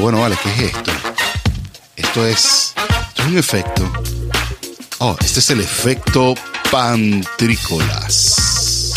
Bueno, vale, ¿qué es esto? Esto es, esto es un efecto. Oh, este es el efecto pantrícolas.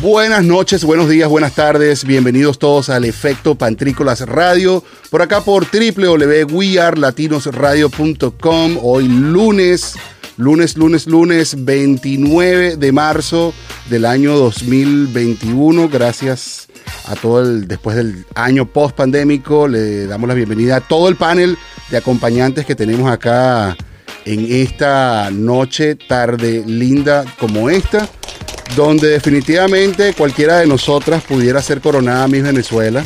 Buenas noches, buenos días, buenas tardes. Bienvenidos todos al Efecto Pantrícolas Radio. Por acá por www.wearlatinosradio.com. Hoy lunes, lunes, lunes, lunes 29 de marzo del año 2021. Gracias a todo el, después del año post pandémico, le damos la bienvenida a todo el panel de acompañantes que tenemos acá en esta noche, tarde linda como esta donde definitivamente cualquiera de nosotras pudiera ser coronada Miss Venezuela.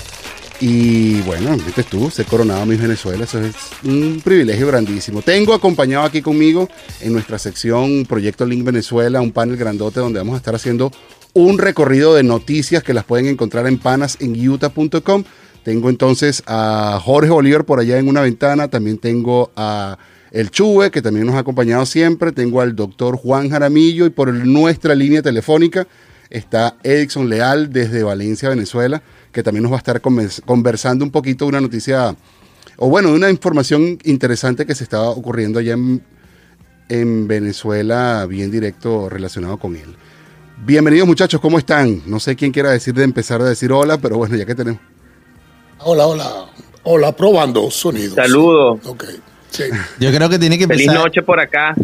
Y bueno, viste tú, ser coronada Miss Venezuela, eso es un privilegio grandísimo. Tengo acompañado aquí conmigo en nuestra sección Proyecto Link Venezuela, un panel grandote donde vamos a estar haciendo un recorrido de noticias que las pueden encontrar en panas en utah.com. Tengo entonces a Jorge Oliver por allá en una ventana, también tengo a el Chue, que también nos ha acompañado siempre. Tengo al doctor Juan Jaramillo y por nuestra línea telefónica está Edison Leal desde Valencia, Venezuela, que también nos va a estar conversando un poquito de una noticia, o bueno, de una información interesante que se estaba ocurriendo allá en, en Venezuela, bien directo relacionado con él. Bienvenidos muchachos, ¿cómo están? No sé quién quiera decir de empezar a decir hola, pero bueno, ya que tenemos. Hola, hola. Hola, probando sonidos. Saludos. Ok. Yo creo que tiene que empezar. Feliz noche por acá.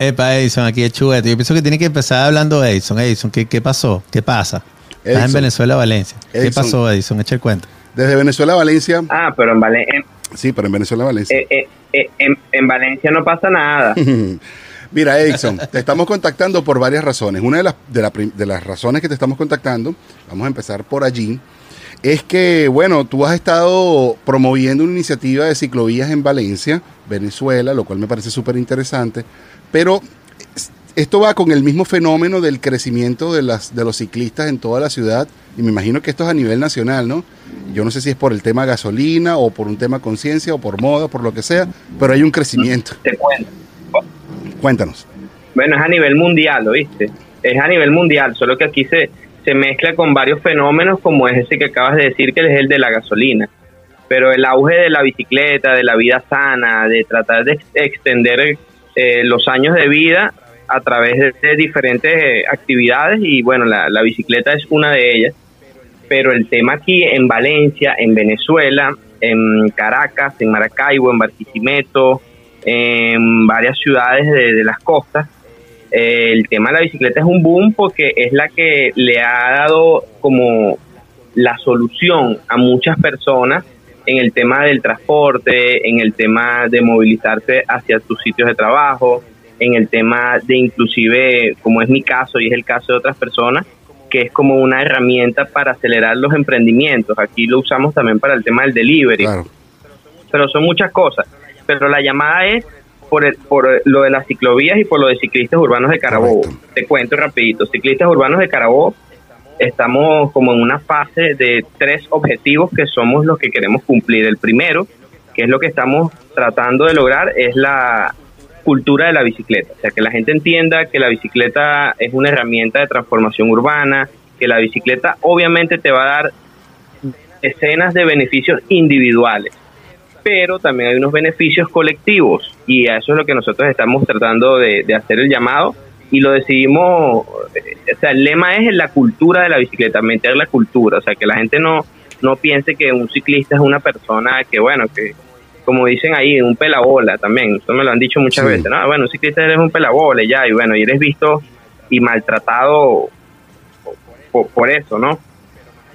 Epa, Edison, aquí es Chubete. Yo pienso que tiene que empezar hablando Edison. Edison, ¿qué, qué pasó? ¿Qué pasa? Estás en Venezuela, Valencia. ¿Qué pasó, Edison? Echa el cuento. Desde Venezuela Valencia. Ah, pero en Valencia. Sí, pero en Venezuela Valencia. Eh, eh, eh, en, Valencia no pasa nada. Mira, Edison, te estamos contactando por varias razones. Una de las, de, de las razones que te estamos contactando, vamos a empezar por allí, es que, bueno, tú has estado promoviendo una iniciativa de ciclovías en Valencia, Venezuela, lo cual me parece súper interesante, pero esto va con el mismo fenómeno del crecimiento de, las, de los ciclistas en toda la ciudad, y me imagino que esto es a nivel nacional, ¿no? Yo no sé si es por el tema gasolina o por un tema conciencia o por moda, por lo que sea, pero hay un crecimiento. Te cuento. Cuéntanos. Bueno, es a nivel mundial, ¿oíste? Es a nivel mundial, solo que aquí se, se mezcla con varios fenómenos como es ese que acabas de decir que es el de la gasolina. Pero el auge de la bicicleta, de la vida sana, de tratar de extender eh, los años de vida a través de, diferentes eh, actividades y bueno, la, la bicicleta es una de ellas. Pero el tema aquí en Valencia, en Venezuela, en Caracas, en Maracaibo, en Barquisimeto, en varias ciudades de las costas, el tema de la bicicleta es un boom porque es la que le ha dado como la solución a muchas personas en el tema del transporte, en el tema de movilizarse hacia sus sitios de trabajo, en el tema de inclusive, como es mi caso y es el caso de otras personas, que es como una herramienta para acelerar los emprendimientos. Aquí lo usamos también para el tema del delivery. Pero son muchas cosas. Pero la llamada es por, el, por lo de las ciclovías y por lo de ciclistas urbanos de Carabobo. Te cuento rapidito, ciclistas urbanos de Carabobo, estamos como en una fase de tres objetivos que somos los que queremos cumplir. El primero, que es lo que estamos tratando de lograr, es la cultura de la bicicleta, o sea, que la gente entienda que la bicicleta es una herramienta de transformación urbana, que la bicicleta obviamente te va a dar decenas de beneficios individuales, pero también hay unos beneficios colectivos y a eso es lo que nosotros estamos tratando de, hacer el llamado y lo decidimos, eh, o sea, el lema es la cultura de la bicicleta, meter la cultura, o sea, que la gente no, no piense que un ciclista es una persona que, bueno, que como dicen ahí, un pelabola también, eso me lo han dicho muchas veces, ¿no? Bueno, un ciclista eres un pelabola ya, y bueno, y eres visto y maltratado por, por eso, ¿no?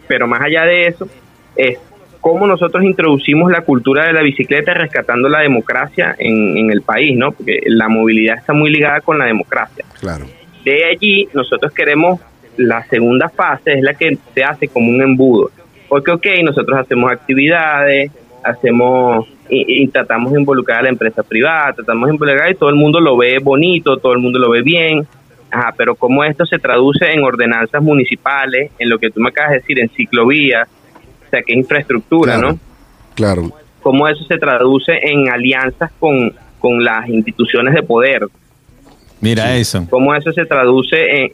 Pero más allá de eso, es cómo nosotros introducimos la cultura de la bicicleta rescatando la democracia en, el país, ¿no? Porque la movilidad está muy ligada con la democracia. Claro. De allí nosotros queremos la segunda fase es la que se hace como un embudo. Porque, ok, nosotros hacemos actividades, hacemos y, tratamos de involucrar a la empresa privada, tratamos de involucrar y todo el mundo lo ve bonito, todo el mundo lo ve bien, Ajá, pero cómo esto se traduce en ordenanzas municipales, en lo que tú me acabas de decir, en ciclovías, sea, que infraestructura, ¿no? Claro. Cómo eso se traduce en alianzas con, con las instituciones de poder. Mira, Edison. Cómo eso se traduce en...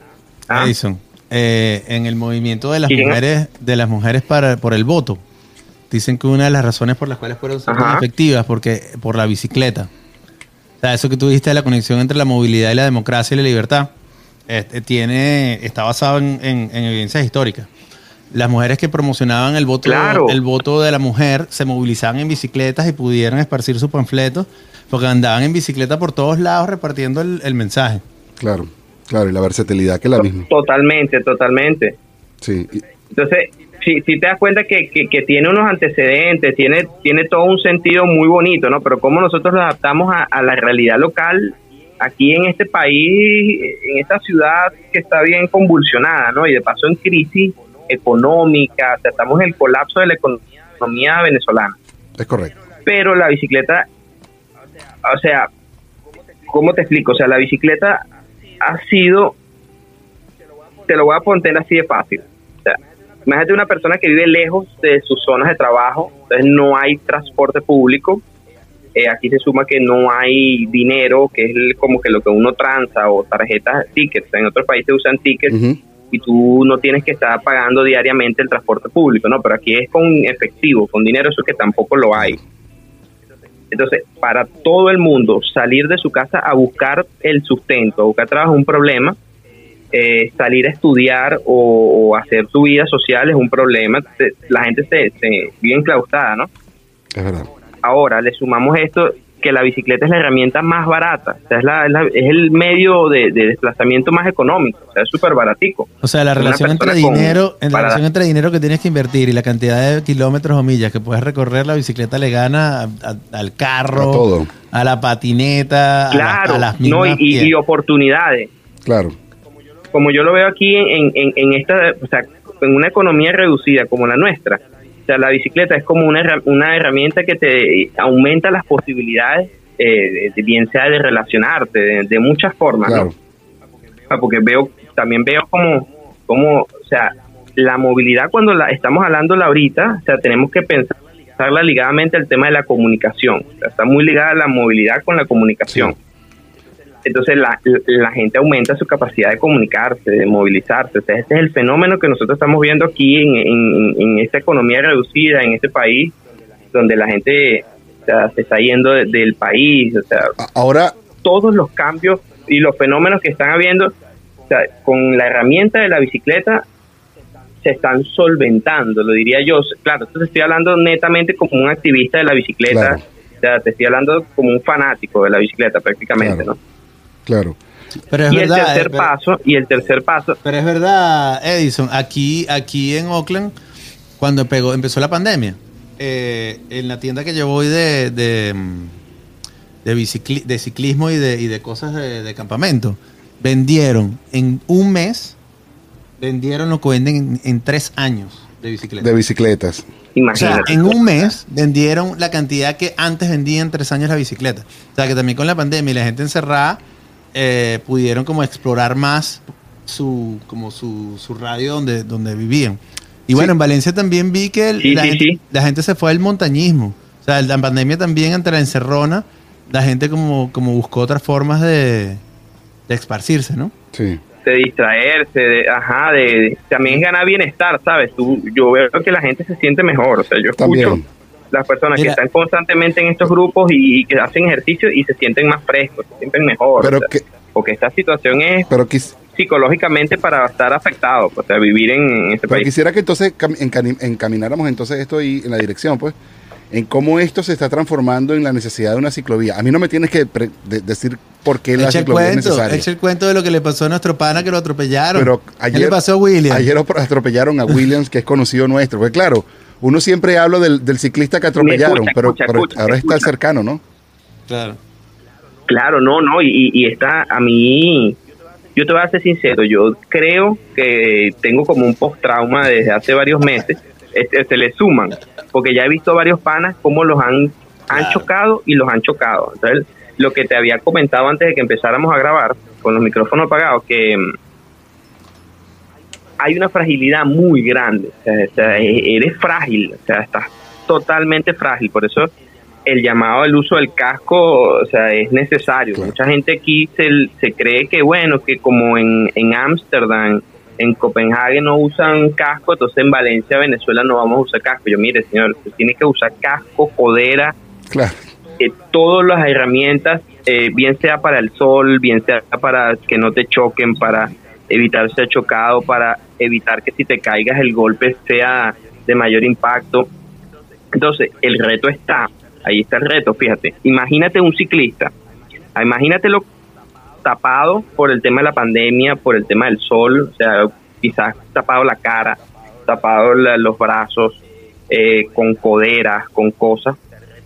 ¿ah? Edison, eh, en el movimiento de las mujeres, de las mujeres para, por el voto. Dicen que una de las razones por las cuales fueron ser efectivas porque por la bicicleta. O sea, eso que tú dijiste de la conexión entre la movilidad y la democracia y la libertad, este, tiene, está basado en, evidencias históricas. Las mujeres que promocionaban el voto, el voto de la mujer se movilizaban en bicicletas y pudieron esparcir sus panfletos porque andaban en bicicleta por todos lados repartiendo el, mensaje. Claro, claro, y la versatilidad que es la misma. Totalmente, totalmente. Sí. Entonces, si, si te das cuenta que, que, tiene unos antecedentes, tiene, tiene todo un sentido muy bonito, ¿no? Pero cómo nosotros lo adaptamos a, la realidad local aquí en este país, en esta ciudad que está bien convulsionada, ¿no? Y de paso en crisis económica, o sea, estamos en el colapso de la economía venezolana. Es correcto. Pero la bicicleta, o sea, ¿cómo te explico? O sea, la bicicleta ha sido, te lo voy a poner así de fácil Imagínate una persona que vive lejos de sus zonas de trabajo, entonces no hay transporte público. Eh, aquí se suma que no hay dinero, que es como que lo que uno tranza o tarjetas, tickets. En otros países usan tickets y tú no tienes que estar pagando diariamente el transporte público, ¿no? Pero aquí es con efectivo, con dinero, eso que tampoco lo hay. Entonces, para todo el mundo, salir de su casa a buscar el sustento, a buscar trabajo es un problema eh, salir a estudiar o, hacer tu vida social es un problema. La gente se, se vive enclaustada, ¿no? Es verdad. Ahora le sumamos esto que la bicicleta es la herramienta más barata, o sea, es, es, el medio de, desplazamiento más económico, o sea, es súper baratico. O sea, la relación entre dinero, en la relación entre dinero que tienes que invertir y la cantidad de kilómetros o millas que puedes recorrer, la bicicleta le gana al carro, a, la patineta, a, las mismas y oportunidades. Claro como yo lo veo aquí en, en, esta, o sea, en una economía reducida como la nuestra, o sea, la bicicleta es como una, una herramienta que te aumenta las posibilidades, eh, de, bien sea de relacionarte, de, muchas formas, ¿no? Ah, porque veo, también veo como, como, o sea, la movilidad cuando la estamos hablando ahorita, o sea, tenemos que pensarla ligadamente al tema de la comunicación, o sea, está muy ligada la movilidad con la comunicación entonces la, la, gente aumenta su capacidad de comunicarse, de movilizarse. este es el fenómeno que nosotros estamos viendo aquí en, en, esta economía reducida, en este país, donde la gente se está yendo del país. O sea, ahora todos los cambios y los fenómenos que están habiendo, o sea, con la herramienta de la bicicleta se están solventando, lo diría yo. Claro, entonces estoy hablando netamente como un activista de la bicicleta, o sea, te estoy hablando como un fanático de la bicicleta prácticamente, ¿no? Claro. Pero es y verdad, el tercer eh, paso, y el tercer paso. Pero es verdad, Edison, aquí, aquí en Oakland, cuando pegó, empezó la pandemia, eh, en la tienda que yo voy de, de, de, ciclismo y de, y de cosas de, campamento, vendieron en un mes, vendieron lo que venden en, tres años de bicicletas. De bicicletas. Imagínate. O sea, en un mes vendieron la cantidad que antes vendían en tres años la bicicleta. O sea, que también con la pandemia y la gente encerrada eh, pudieron como explorar más su, como su, su radio donde, donde vivían. Y bueno, en Valencia también vi que la, gente, se fue al montañismo. O sea, la pandemia también entre la encerrona, la gente como, como buscó otras formas de, de esparcirse, ¿no? Sí. De distraerse, de, ajá, de, también ganar bienestar, ¿sabes? Tú, yo veo que la gente se siente mejor, o sea, yo escucho las personas que están constantemente en estos grupos y, que hacen ejercicio y se sienten más frescos, se sienten mejor. Pero porque esta situación es psicológicamente para estar afectado, o sea, vivir en, este país. Quisiera que entonces encamináramos entonces esto y en la dirección, pues, en cómo esto se está transformando en la necesidad de una ciclovía. A mí no me tienes que decir por qué la ciclovía es necesaria. Echa el cuento de lo que le pasó a nuestro pana que lo atropellaron. Pero ayer, ¿Qué le pasó a Williams? Ayer atropellaron a Williams, que es conocido nuestro. Pues claro, uno siempre habla del, ciclista que atropellaron, pero, ahora está cercano, ¿no? Claro. Claro, no, no, y, y está a mí, yo te voy a ser sincero, yo creo que tengo como un post-trauma desde hace varios meses, este, se le suman, porque ya he visto varios panas cómo los han, han chocado y los han chocado. Entonces, lo que te había comentado antes de que empezáramos a grabar, con los micrófonos apagados, que hay una fragilidad muy grande, o sea, e-, eres frágil, o sea, estás totalmente frágil, por eso el llamado al uso del casco, o sea, es necesario. Mucha gente aquí se, se cree que, bueno, que como en Ámsterdam en Copenhague no usan casco, entonces en Valencia, Venezuela no vamos a usar casco. Yo, mire, señor, usted tiene que usar casco, codera, Claro. eh, todas las herramientas, eh, bien sea para el sol, bien sea para que no te choquen, para evitar ser chocado, para evitar que si te caigas el golpe sea de mayor impacto. Entonces, el reto está, ahí está el reto, fíjate, imagínate un ciclista, imagínatelo tapado por el tema de la pandemia, por el tema del sol, o sea, quizás tapado la cara, tapado los brazos, eh, con coderas, con cosas.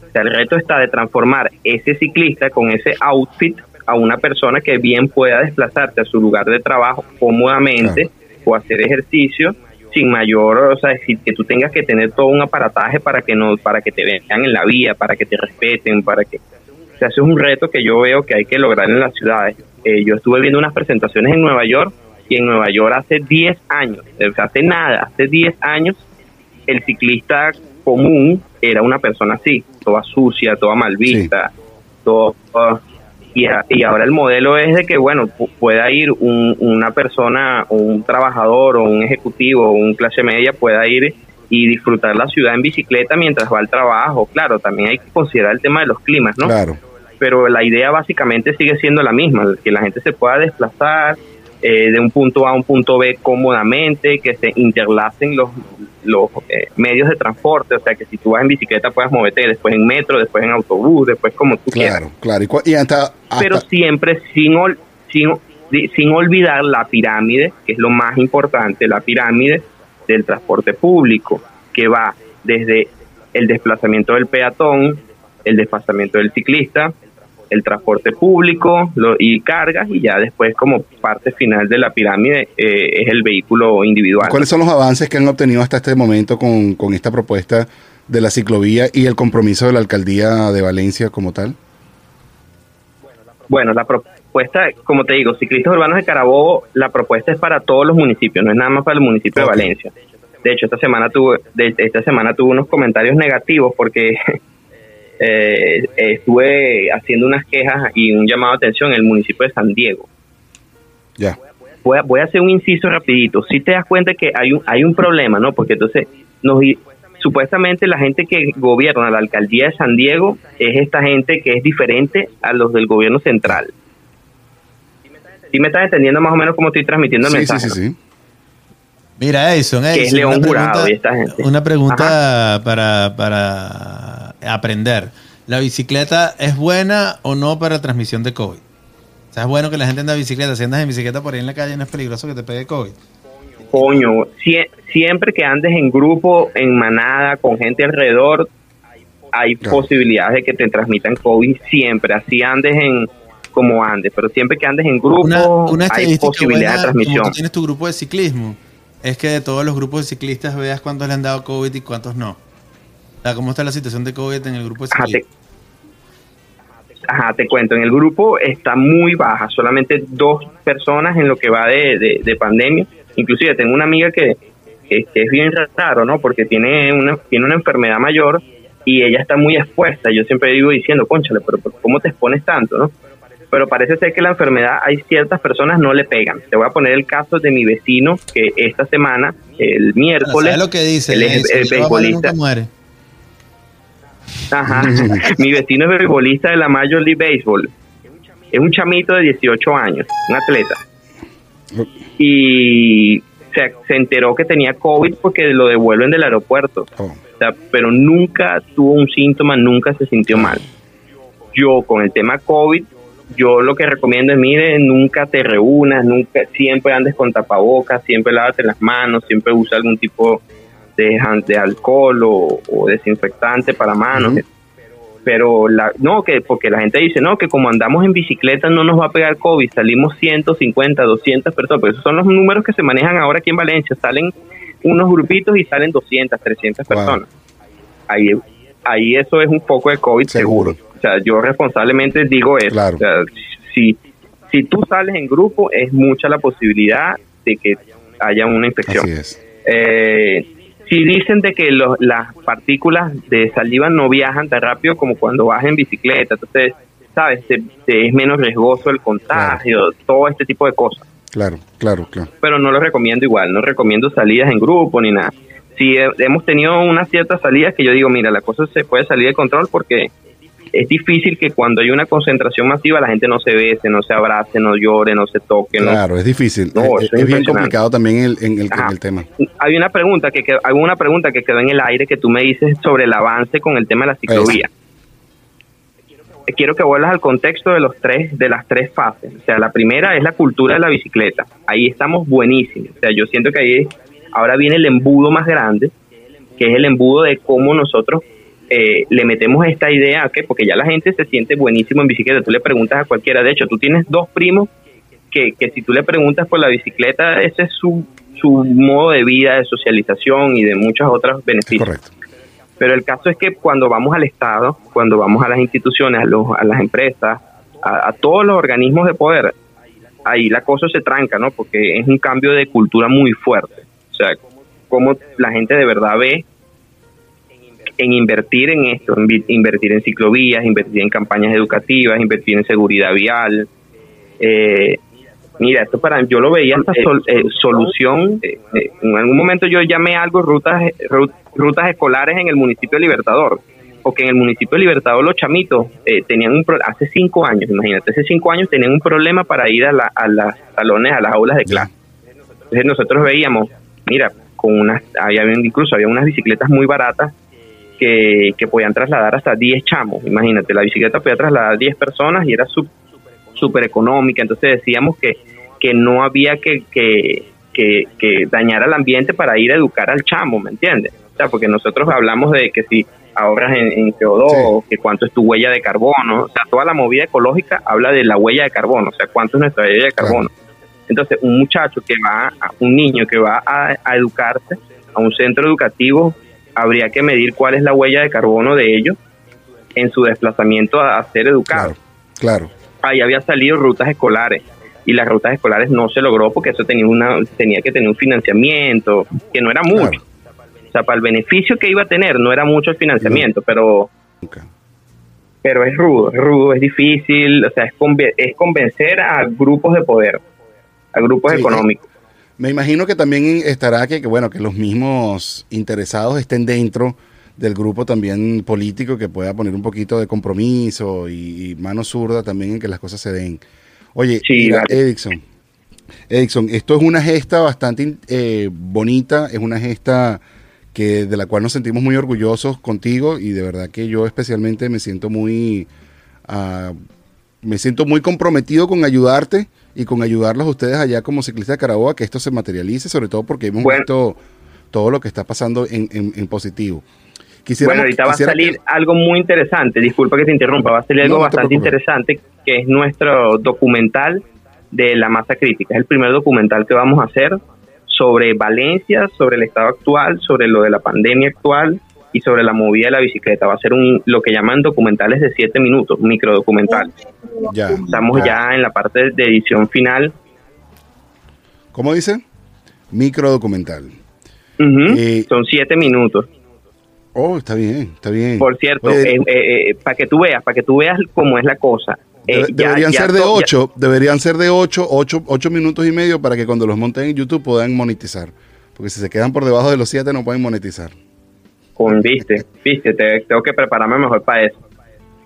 O sea, el reto está de transformar ese ciclista con ese outfit a una persona que bien pueda desplazarse a su lugar de trabajo cómodamente o hacer ejercicio sin mayor, o sea, decir que tú tengas que tener todo un aparataje para que no, para que te vean en la vía, para que te respeten, para que, o sea, ese es un reto que yo veo que hay que lograr en las ciudades. Eh, yo estuve viendo unas presentaciones en Nueva York y en Nueva York hace 10 años, o sea, hace nada, hace 10 años el ciclista común era una persona así, toda sucia, toda mal vista, todo y, a- y ahora el modelo es de que bueno pu- pueda ir un- una persona un trabajador o un ejecutivo o un clase media pueda ir y disfrutar la ciudad en bicicleta mientras va al trabajo claro también hay que considerar el tema de los climas no Claro. pero la idea básicamente sigue siendo la misma, que la gente se pueda desplazar eh, de un punto A a un punto B cómodamente, que se interlacen los, los eh, medios de transporte, o sea, que si tú vas en bicicleta puedas moverte después en metro, después en autobús, después como tú quieras, Claro, claro. Y, cua- y hasta, hasta- pero siempre sin, ol- sin, sin olvidar la pirámide, que es lo más importante, la pirámide del transporte público, que va desde el desplazamiento del peatón, el desplazamiento del ciclista, el transporte público lo- y cargas, y ya después como parte final de la pirámide eh, es el vehículo individual. ¿Cuáles son los avances que han obtenido hasta este momento con, con esta propuesta de la ciclovía y el compromiso de la alcaldía de Valencia como tal? Bueno, la propuesta, como te digo, ciclistas urbanos de Carabobo, la propuesta es para todos los municipios, no es nada más para el municipio de Valencia. De hecho, esta semana tuve, de- esta semana tuve unos comentarios negativos porque eh, estuve haciendo unas quejas y un llamado de atención en el municipio de San Diego. Ya. Voy a, voy a hacer un inciso rapidito. Si te das cuenta que hay un, hay un problema, ¿no? Porque entonces nos, supuestamente la gente que gobierna la alcaldía de San Diego es esta gente que es diferente a los del gobierno central. ¿Sí me estás entendiendo más o menos cómo estoy transmitiendo el Sí, sí, mensaje? sí, sí. Mira, Edison, Que es León una Jurado pregunta, y esta gente. una pregunta para, para aprender. ¿La bicicleta es buena o no para transmisión de COVID? O sea, es bueno que la gente ande en bicicleta. Si andas en bicicleta por ahí en la calle, no es peligroso que te pegue COVID. Coño, sie- siempre que andes en grupo, en manada, con gente alrededor, hay Claro. posibilidades de que te transmitan COVID siempre. Así andes en como andes, pero siempre que andes en grupo, Una, una hay posibilidad buena, de como transmisión. tú tienes tu grupo de ciclismo, es que de todos los grupos de ciclistas veas cuántos le han dado COVID y cuántos no. O sea, ¿cómo está la situación de COVID en el grupo de Ajá, te, ciclistas? ajá, te cuento, en el grupo está muy baja, solamente dos personas en lo que va de, de- de pandemia. Inclusive tengo una amiga que, que- que es bien raro, ¿no? Porque tiene una, tiene una enfermedad mayor y ella está muy expuesta. Yo siempre digo diciendo, conchale, pero ¿por- ¿cómo te expones tanto, no? Pero parece ser que la enfermedad hay ciertas personas no le pegan. Te voy a poner el caso de mi vecino que esta semana, el miércoles, ¿Sabes lo que dice? él es- El vale beisbolista. Ajá. Mi vecino es beisbolista de la Major League Baseball. Es un chamito de 18 años, un atleta. Y se, se enteró que tenía COVID porque lo devuelven del aeropuerto. Oh, O sea, pero nunca tuvo un síntoma, nunca se sintió mal. Yo con el tema COVID, yo lo que recomiendo es, mire, nunca te reúnas, nunca, siempre andes con tapabocas, siempre lávate las manos, siempre usa algún tipo de, de alcohol o, o desinfectante para manos. Pero la, no, que porque la gente dice, no, que como andamos en bicicleta no nos va a pegar COVID, salimos 150, 200 personas, pero esos son los números que se manejan ahora aquí en Valencia, salen unos grupitos y salen 200, 300 Wow. personas. Ahí, ahí eso es un poco de COVID Seguro. seguro. O sea, yo responsablemente digo eso. Claro. O sea, si, si tú sales en grupo, es mucha la posibilidad de que haya una infección. así es. Eh, si dicen de que los- las partículas de saliva no viajan tan rápido como cuando vas en bicicleta, entonces, ¿sabes? Te- te es menos riesgoso el contagio, todo este tipo de cosas. Claro, claro, claro. Pero no lo recomiendo igual, no recomiendo salidas en grupo ni nada. Si hemos tenido unas ciertas salidas que yo digo, mira, la cosa se puede salir de control porque es difícil que cuando hay una concentración masiva la gente no se bese, no se abrace, no llore, no se toque. Claro, es difícil. es, bien complicado también el, en, el, tema. Hay una pregunta que, hay una pregunta que quedó en el aire que tú me dices sobre el avance con el tema de la ciclovía. Quiero que vuelvas al contexto de los tres, de las tres fases. O sea, la primera es la cultura de la bicicleta. Ahí estamos buenísimos. O sea, yo siento que ahí ahora viene el embudo más grande, que es el embudo de cómo nosotros eh, le metemos esta idea, que porque ya la gente se siente buenísimo en bicicleta, tú le preguntas a cualquiera, de hecho, tú tienes dos primos que, que si tú le preguntas por la bicicleta, ese es su, su modo de vida, de socialización y de muchos otros beneficios. Correcto. Pero el caso es que cuando vamos al Estado, cuando vamos a las instituciones, a, los, a las empresas, a, a, todos los organismos de poder, ahí la cosa se tranca, ¿no? Porque es un cambio de cultura muy fuerte. O sea, cómo la gente de verdad ve en invertir en esto, invertir en ciclovías, invertir en campañas educativas, invertir en seguridad vial. Eh, mira, esto para yo lo veía esta eh, solución. Eh, en algún momento yo llamé algo rutas rutas escolares en el municipio de Libertador, porque en el municipio de Libertador los chamitos tenían un hace cinco años, imagínate, hace cinco años tenían un problema para ir a, la, a las salones, a las aulas de clase. Entonces nosotros veíamos, mira, con unas, había incluso había unas bicicletas muy baratas que, podían trasladar hasta 10 chamos. Imagínate, la bicicleta podía trasladar 10 personas y era súper económica. Entonces decíamos que, que no había que, que, que, dañar al ambiente para ir a educar al chamo, ¿me entiendes? O sea, porque nosotros hablamos de que si ahorras en, CO2, que cuánto es tu huella de carbono, o sea, toda la movida ecológica habla de la huella de carbono, o sea, cuánto es nuestra huella de carbono. Entonces, un muchacho que va, un niño que va a, a educarse a un centro educativo habría que medir cuál es la huella de carbono de ellos en su desplazamiento a, ser educados. Claro, Ahí había salido rutas escolares y las rutas escolares no se logró porque eso tenía una tenía que tener un financiamiento que no era mucho. O sea, para el beneficio que iba a tener no era mucho el financiamiento, pero pero es rudo, es rudo, es difícil, o sea, es, es convencer a grupos de poder, a grupos económicos. Me imagino que también estará que, bueno, que los mismos interesados estén dentro del grupo también político que pueda poner un poquito de compromiso y, mano zurda también en que las cosas se den. Oye, mira, Edison, Edison, esto es una gesta bastante eh, bonita, es una gesta que de la cual nos sentimos muy orgullosos contigo y de verdad que yo especialmente me siento muy uh, me siento muy comprometido con ayudarte y con ayudarlos ustedes allá como ciclistas de Caraboa que esto se materialice, sobre todo porque hemos visto todo lo que está pasando en, en, positivo. bueno, ahorita va a salir algo muy interesante, disculpa que te interrumpa, va a salir algo bastante interesante que es nuestro documental de la masa crítica. Es el primer documental que vamos a hacer sobre Valencia, sobre el estado actual, sobre lo de la pandemia actual y sobre la movida de la bicicleta. Va a ser un lo que llaman documentales de siete minutos, microdocumental. Ya, Estamos ya. en la parte de edición final. ¿Cómo dice? Microdocumental. Eh, Son siete minutos. Oh, está bien, está bien. Por cierto, eh, eh, para que tú veas, para que tú veas cómo es la cosa. deberían ser de ocho, deberían ser de ocho, ocho, ocho minutos y medio para que cuando los monten en YouTube puedan monetizar. Porque si se quedan por debajo de los siete no pueden monetizar viste, viste, tengo que prepararme mejor para eso.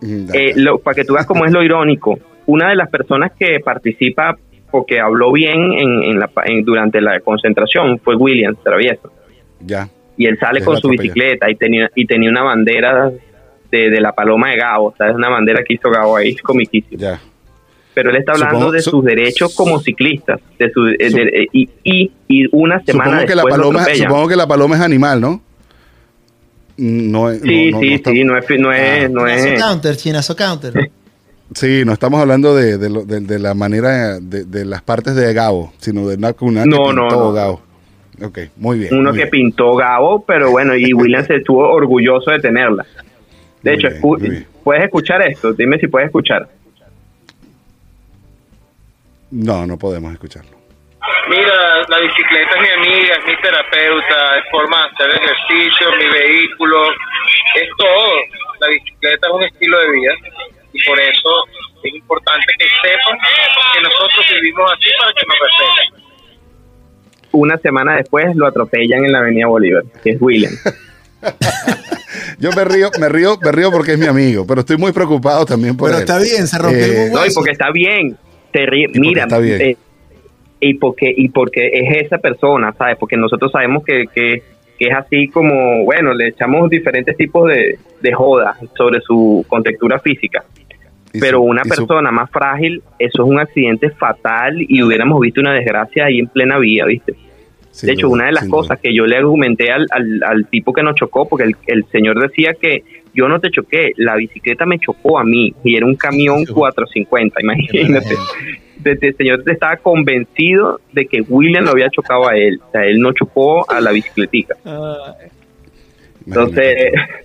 Mm, eh, para que tú veas cómo es lo irónico, una de las personas que participa porque habló bien en, la, durante la concentración fue William Travieso. Ya. Y él sale con su bicicleta y tenía y tenía una bandera de, la paloma de Gabo, es una bandera que hizo Gabo ahí, comiquísimo. Ya. Pero él está hablando de sus derechos como ciclistas, de su, eh, y, y, una semana supongo que la paloma, Supongo que la paloma es animal, ¿no? No es. Sí, no, sí, sí, no es. No es, no es. counter, chinazo counter. Sí, no estamos hablando de, de, de, la manera de, de, las partes de Gabo, sino de una, una no, no, no. Gabo. Ok, muy bien. Uno que pintó Gabo, pero bueno, y William se estuvo orgulloso de tenerla. De hecho, ¿puedes escuchar esto? Dime si puedes escuchar. No, no podemos escucharlo. Mira, la bicicleta es mi amiga, es mi terapeuta, es forma de hacer ejercicio, mi vehículo, es todo. La bicicleta es un estilo de vida y por eso es importante que sepan que nosotros vivimos así para que nos respeten. una semana después lo atropellan en la Avenida Bolívar, que es William. Yo me río, me río, me río porque es mi amigo, pero estoy muy preocupado también por Pero él. está bien, se rompió Eh, el No, y porque está bien. Te ríe- Mira, está bien. eh, y porque y porque es esa persona, ¿sabes? Porque nosotros sabemos que, que, que es así como, bueno, le echamos diferentes tipos de, de jodas sobre su contextura física. Pero una su- persona más frágil, eso es un accidente fatal y hubiéramos visto una desgracia ahí en plena vía, ¿viste? sin de hecho, duda, una de las cosas duda. que yo le argumenté al, al, al tipo que nos chocó, porque el, el señor decía que yo no te choqué, la bicicleta me chocó a mí y era un camión 450, imagínate. Desde el señor estaba convencido de que William lo había chocado a él, o sea, él no chocó a la bicicletica. Entonces, Imagínate.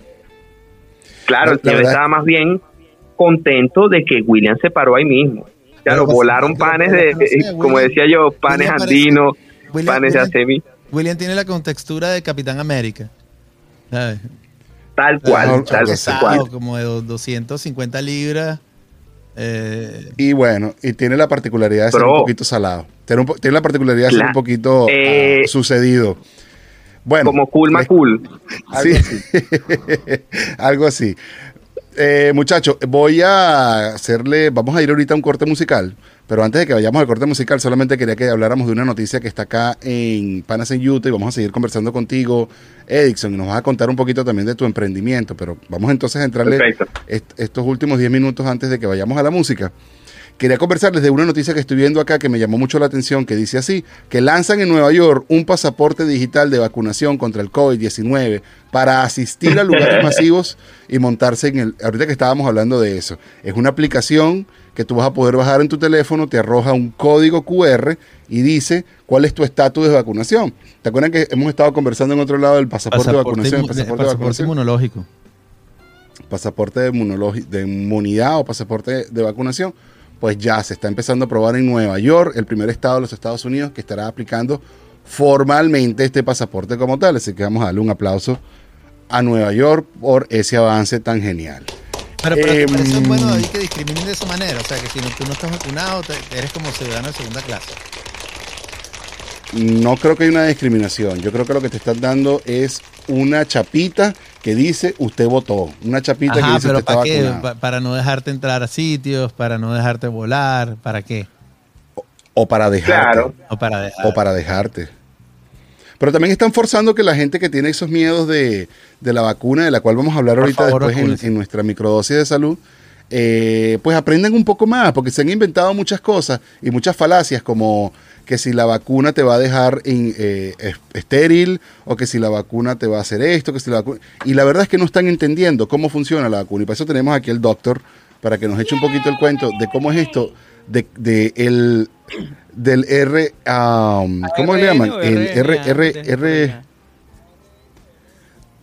claro, el señor estaba más bien contento de que William se paró ahí mismo. Claro, Pero, volaron pero, panes de, eh, como decía yo, panes andinos, panes de acemi, William tiene la contextura de Capitán América. ¿sabes? tal cual, Algo tal cual. como de do- 250 libras. Eh, Y bueno, y tiene la particularidad de ser Bro. un poquito salado. Tiene, un tiene la particularidad de ser La- un poquito ah, Eh, sucedido. Bueno, como cool, más cool. Sí, algo así. Eh, muchachos, voy a hacerle, vamos a ir ahorita a un corte musical, pero antes de que vayamos al corte musical, solamente quería que habláramos de una noticia que está acá en Panas en Utah y vamos a seguir conversando contigo, Edison, y nos vas a contar un poquito también de tu emprendimiento, pero vamos entonces a entrarle est- estos últimos 10 minutos antes de que vayamos a la música. Quería conversarles de una noticia que estoy viendo acá que me llamó mucho la atención, que dice así, que lanzan en Nueva York un pasaporte digital de vacunación contra el COVID-19 para asistir a lugares masivos y montarse en el... Ahorita que estábamos hablando de eso, es una aplicación que tú vas a poder bajar en tu teléfono, te arroja un código QR y dice cuál es tu estatus de vacunación. ¿Te acuerdan que hemos estado conversando en otro lado del pasaporte, de vacunación? pasaporte de pasaporte vacunación? inmunológico. pasaporte de, de inmunidad o pasaporte de vacunación, pues ya se está empezando a probar en Nueva York, el primer estado de los Estados Unidos que estará aplicando formalmente este pasaporte como tal. Así que vamos a darle un aplauso a Nueva York por ese avance tan genial. Pero, pero ¿te Em, parece bueno David, que discriminen de esa manera? O sea, que si no, tú no estás vacunado, te- eres como ciudadano de segunda clase. No creo que haya una discriminación. Yo creo que lo que te están dando es una chapita que dice usted votó. Una chapita que dice pero usted está ¿para qué? vacunado. Pa- para no dejarte entrar a sitios, para no dejarte volar, ¿para qué? O para dejarte. Claro. O para dejar. o para dejarte. Pero también están forzando que la gente que tiene esos miedos de, de la vacuna, de la cual vamos a hablar Por ahorita favor, después en, nuestra microdosis de salud, eh, pues aprendan un poco más, porque se han inventado muchas cosas y muchas falacias, como que si la vacuna te va a dejar in- eh, es- estéril, o que si la vacuna te va a hacer esto, que si la vacuna... Y la verdad es que no están entendiendo cómo funciona la vacuna. Y para eso tenemos aquí al doctor, para que nos eche un poquito el cuento de cómo es esto, de, de el, del R... um, ¿Cómo le llaman? El R... R, R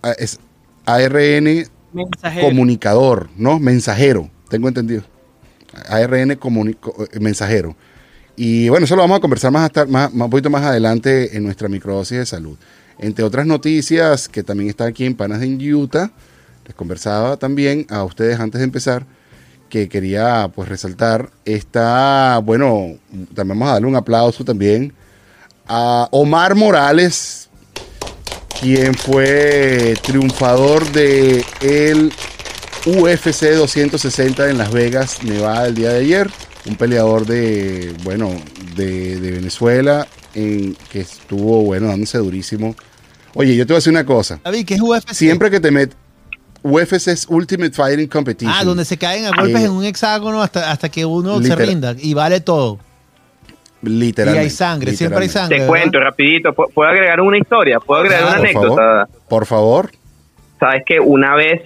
ah, es ARN Mensajero. comunicador, ¿no? Mensajero, tengo entendido. ARN comunico- eh, mensajero. Y bueno, eso lo vamos a conversar más, hasta, más, más- un poquito más adelante en nuestra microdosis de salud. Entre otras noticias que también está aquí en Panas en Utah, les conversaba también a ustedes antes de empezar que quería pues resaltar está, bueno, también vamos a darle un aplauso también a Omar Morales, quien fue triunfador de el UFC 260 en Las Vegas, Nevada, el día de ayer. Un peleador de, bueno, de, de Venezuela, en, que estuvo, bueno, dándose durísimo. Oye, yo te voy a decir una cosa. David, ¿qué es UFC? Siempre que te metes, UFC es Ultimate Fighting Competition. Ah, donde se caen a golpes Eh, en un hexágono hasta, hasta que uno literal- se rinda y vale todo. Literalmente. y hay sangre, siempre hay sangre. Te ¿verdad? cuento rapidito, ¿puedo agregar una historia? ¿Puedo agregar Claro, una Por anécdota? favor, por favor. Sabes que una vez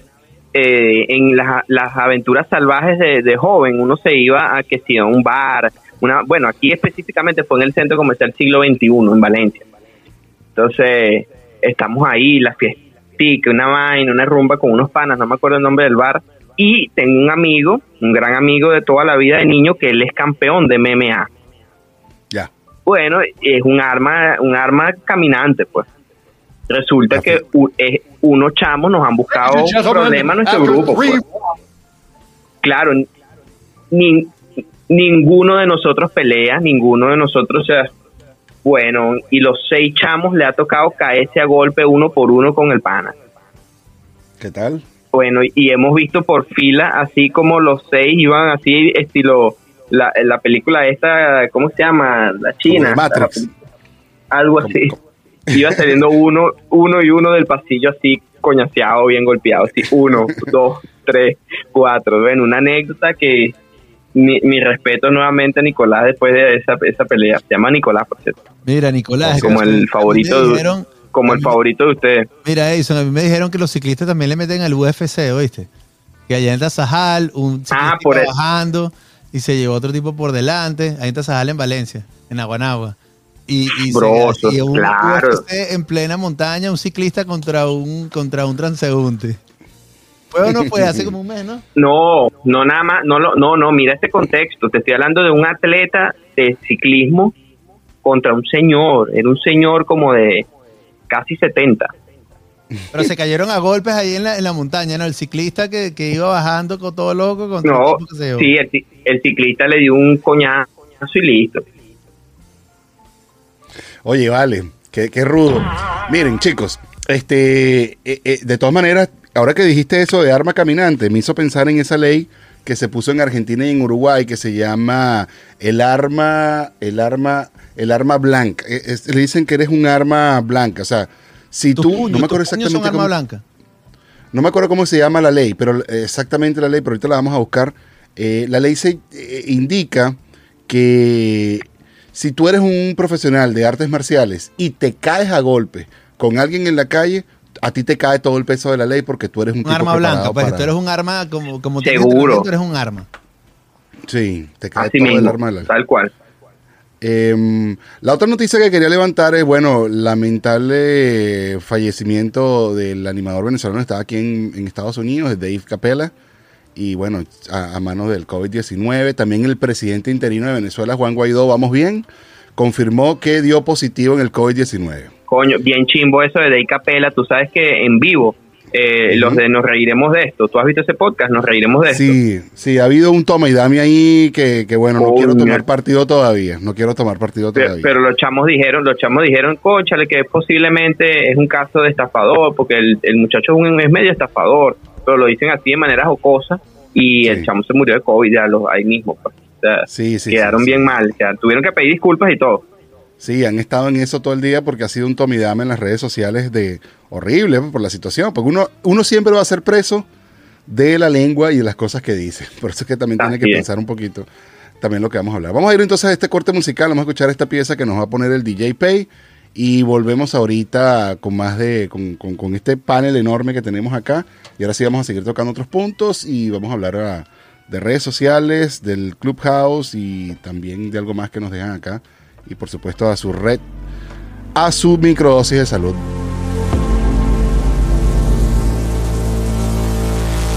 eh, en las, las aventuras salvajes de, de joven uno se iba a que si a un bar, una, bueno, aquí específicamente fue en el centro comercial siglo XXI en Valencia. Entonces estamos ahí, la fiestica, una vaina, una rumba con unos panas, no me acuerdo el nombre del bar. Y tengo un amigo, un gran amigo de toda la vida de niño, que él es campeón de MMA. Ya. Bueno, es un arma, un arma caminante, pues. Resulta que eh, unos chamos nos han buscado problemas en nuestro grupo. pues. Claro, ni- ninguno de nosotros pelea, ninguno de nosotros, o sea, Bueno, y los seis chamos le ha tocado caerse a golpe uno por uno con el pana. ¿Qué tal? Bueno, y hemos visto por fila, así como los seis iban así, estilo, la, la película esta, ¿cómo se llama? La China. Matrix. algo así. Iba saliendo uno, uno y uno del pasillo así, coñaseado, bien golpeado, así, uno, dos, tres, cuatro. Bueno, una anécdota que mi, mi respeto nuevamente a Nicolás después de esa, esa pelea. Se llama Nicolás, por cierto. Mira, Nicolás. Como el favorito de, como el favorito de ustedes. Mira, Edison, a mí me dijeron que los ciclistas también le meten al UFC, ¿oíste? Que allá en Tasajal, un ciclista Ah, por iba eso. bajando y se llevó otro tipo por delante, ahí en Tasajal, en Valencia, en Aguanagua. Y, y, se- Broso, y un claro. UFC en plena montaña, un ciclista contra un, contra un transeúnte. ¿Puede o no puede? Hace como un mes, ¿no? No, no nada más, no, lo- no, no, mira este contexto. Te estoy hablando de un atleta de ciclismo contra un señor. Era un señor como de casi 70. Pero se cayeron a golpes ahí en la, en la montaña, ¿no? El ciclista que, que iba bajando con todo loco contra No, que se sí, el, el ciclista le dio un coñazo y listo. Oye, vale, qué, qué rudo. Miren, chicos, este, eh, eh, de todas maneras, ahora que dijiste eso de arma caminante, me hizo pensar en esa ley que se puso en Argentina y en Uruguay que se llama el arma, el arma, el arma blanca. Es- le dicen que eres un arma blanca, o sea, si tú, puños, no me acuerdo puños son exactamente arma cómo, blanca. no me acuerdo cómo se llama la ley, pero eh, exactamente la ley, pero ahorita la vamos a buscar. Eh, la ley se eh, indica que si tú eres un profesional de artes marciales y te caes a golpe con alguien en la calle, a ti te cae todo el peso de la ley porque tú eres un, Un tipo arma blanca, pues para- tú eres un arma como, como Seguro. entrenamiento, eres un arma. Sí, te cae Así todo el arma de la ley. tal cual. Em, la otra noticia que quería levantar es, bueno, lamentable fallecimiento del animador venezolano que estaba aquí en, en Estados Unidos, de Dave Capella, y bueno, a, a manos del COVID-19. También el presidente interino de Venezuela, Juan Guaidó, vamos bien, confirmó que dio positivo en el COVID-19. Coño, bien chimbo eso de Dey Capela. Tú sabes que en vivo, eh, los de Nos Reiremos de Esto, ¿tú has visto ese podcast? Nos Reiremos de Esto. Sí, sí, ha habido un toma y dame ahí que, que bueno, no quiero tomar partido todavía, no quiero tomar partido todavía. pero los chamos dijeron, los chamos dijeron, cóchale, que posiblemente es un caso de estafador, porque el, el muchacho es, un, es medio estafador, pero lo dicen así de manera jocosa, y Sí. el chamo se murió de COVID ya los, ahí mismo. pues. O sea, Sí, sí, quedaron bien mal, o sea, tuvieron que pedir disculpas y todo. Sí, han estado en eso todo el día porque ha sido un tomidame en las redes sociales de horrible por la situación. Porque uno, uno siempre va a ser preso de la lengua y de las cosas que dice. Por eso es que también tiene que es. pensar un poquito también lo que vamos a hablar. Vamos a ir entonces a este corte musical, vamos a escuchar esta pieza que nos va a poner el DJ Pay y volvemos ahorita con más de, con, con- con este panel enorme que tenemos acá. Y ahora sí vamos a seguir tocando otros puntos y vamos a hablar ah, de redes sociales, del Clubhouse y también de algo más que nos dejan acá. Y por supuesto a su red, a su microdosis de salud.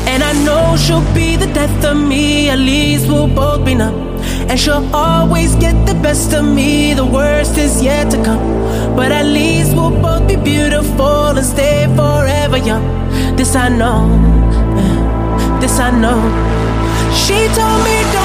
And I know she'll be the death of me, at least we'll both be numb. And she'll always get the best of me, the worst is yet to come. But at least we'll both be beautiful and stay forever young. This I know, this I know. She told me don't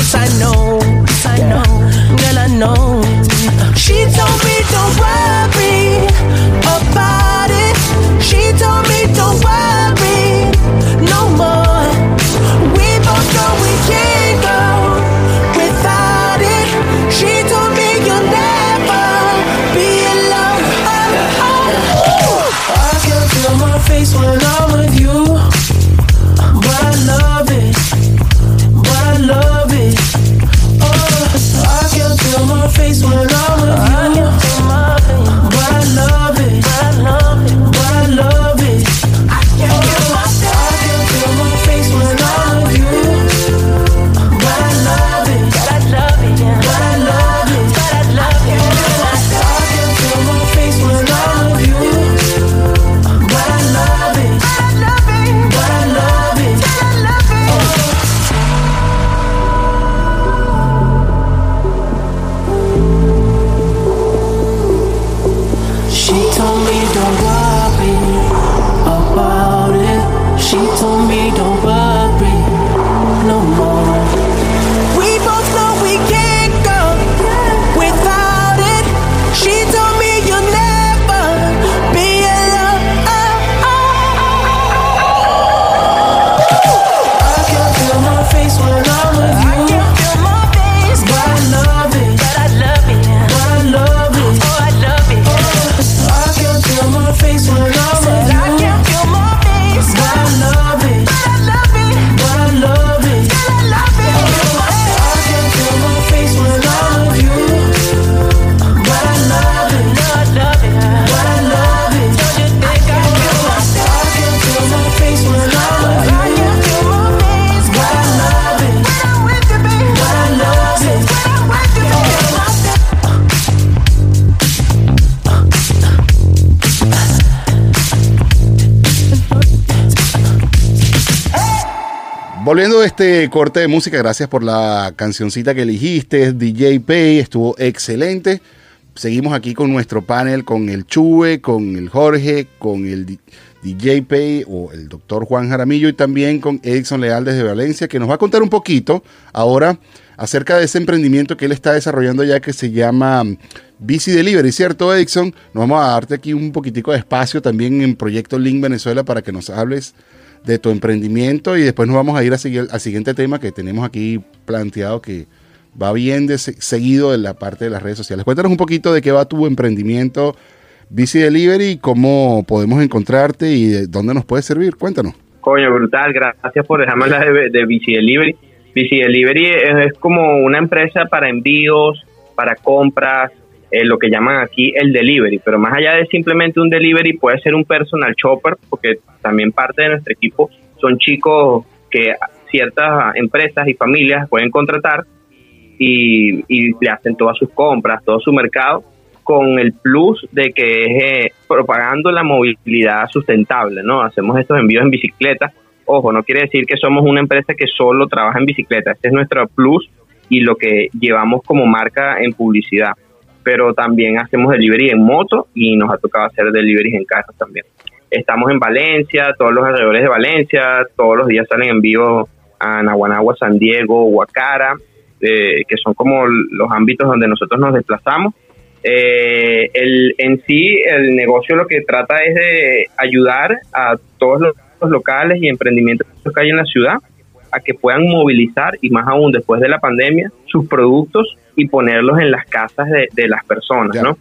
Volviendo a este corte de música, gracias por la cancioncita que elegiste, DJ Pay, estuvo excelente. Seguimos aquí con nuestro panel, con el Chuve, con el Jorge, con el DJ Pay o el doctor Juan Jaramillo y también con Edison Leal desde Valencia, que nos va a contar un poquito ahora acerca de ese emprendimiento que él está desarrollando ya que se llama mm, Bici Delivery, ¿cierto Edison? Nos vamos a darte aquí un poquitico de espacio también en Proyecto Link Venezuela para que nos hables de tu emprendimiento y después nos vamos a ir a seguir al siguiente tema que tenemos aquí planteado que va bien de se- seguido en la parte de las redes sociales. Cuéntanos un poquito de qué va tu emprendimiento Bici Delivery cómo podemos encontrarte y de dónde nos puede servir. Cuéntanos. Coño, brutal, gracias por dejarme la de, de Bici Delivery. Bici Delivery es como una empresa para envíos, para compras, eh, lo que llaman aquí el delivery, pero más allá de simplemente un delivery puede ser un personal shopper, porque también parte de nuestro equipo son chicos que ciertas empresas y familias pueden contratar y, le hacen todas sus compras, todo su mercado, con el plus de que es eh, propagando la movilidad sustentable, ¿no? Hacemos estos envíos en bicicleta. Ojo, no quiere decir que somos una empresa que solo trabaja en bicicleta. Este es nuestro plus y lo que llevamos como marca en publicidad. Pero también hacemos delivery en moto y nos ha tocado hacer delivery en carro también. Estamos en Valencia, todos los alrededores de Valencia, todos los días salen envíos a Naguanagua, San Diego, Guacara, eh, que son como los ámbitos donde nosotros nos desplazamos. Eh, el, en sí, el negocio lo que trata es de ayudar a todos los locales y emprendimientos que hay en la ciudad a que puedan movilizar y más aún después de la pandemia sus productos y ponerlos en las casas de, de las personas, Ya. ¿no?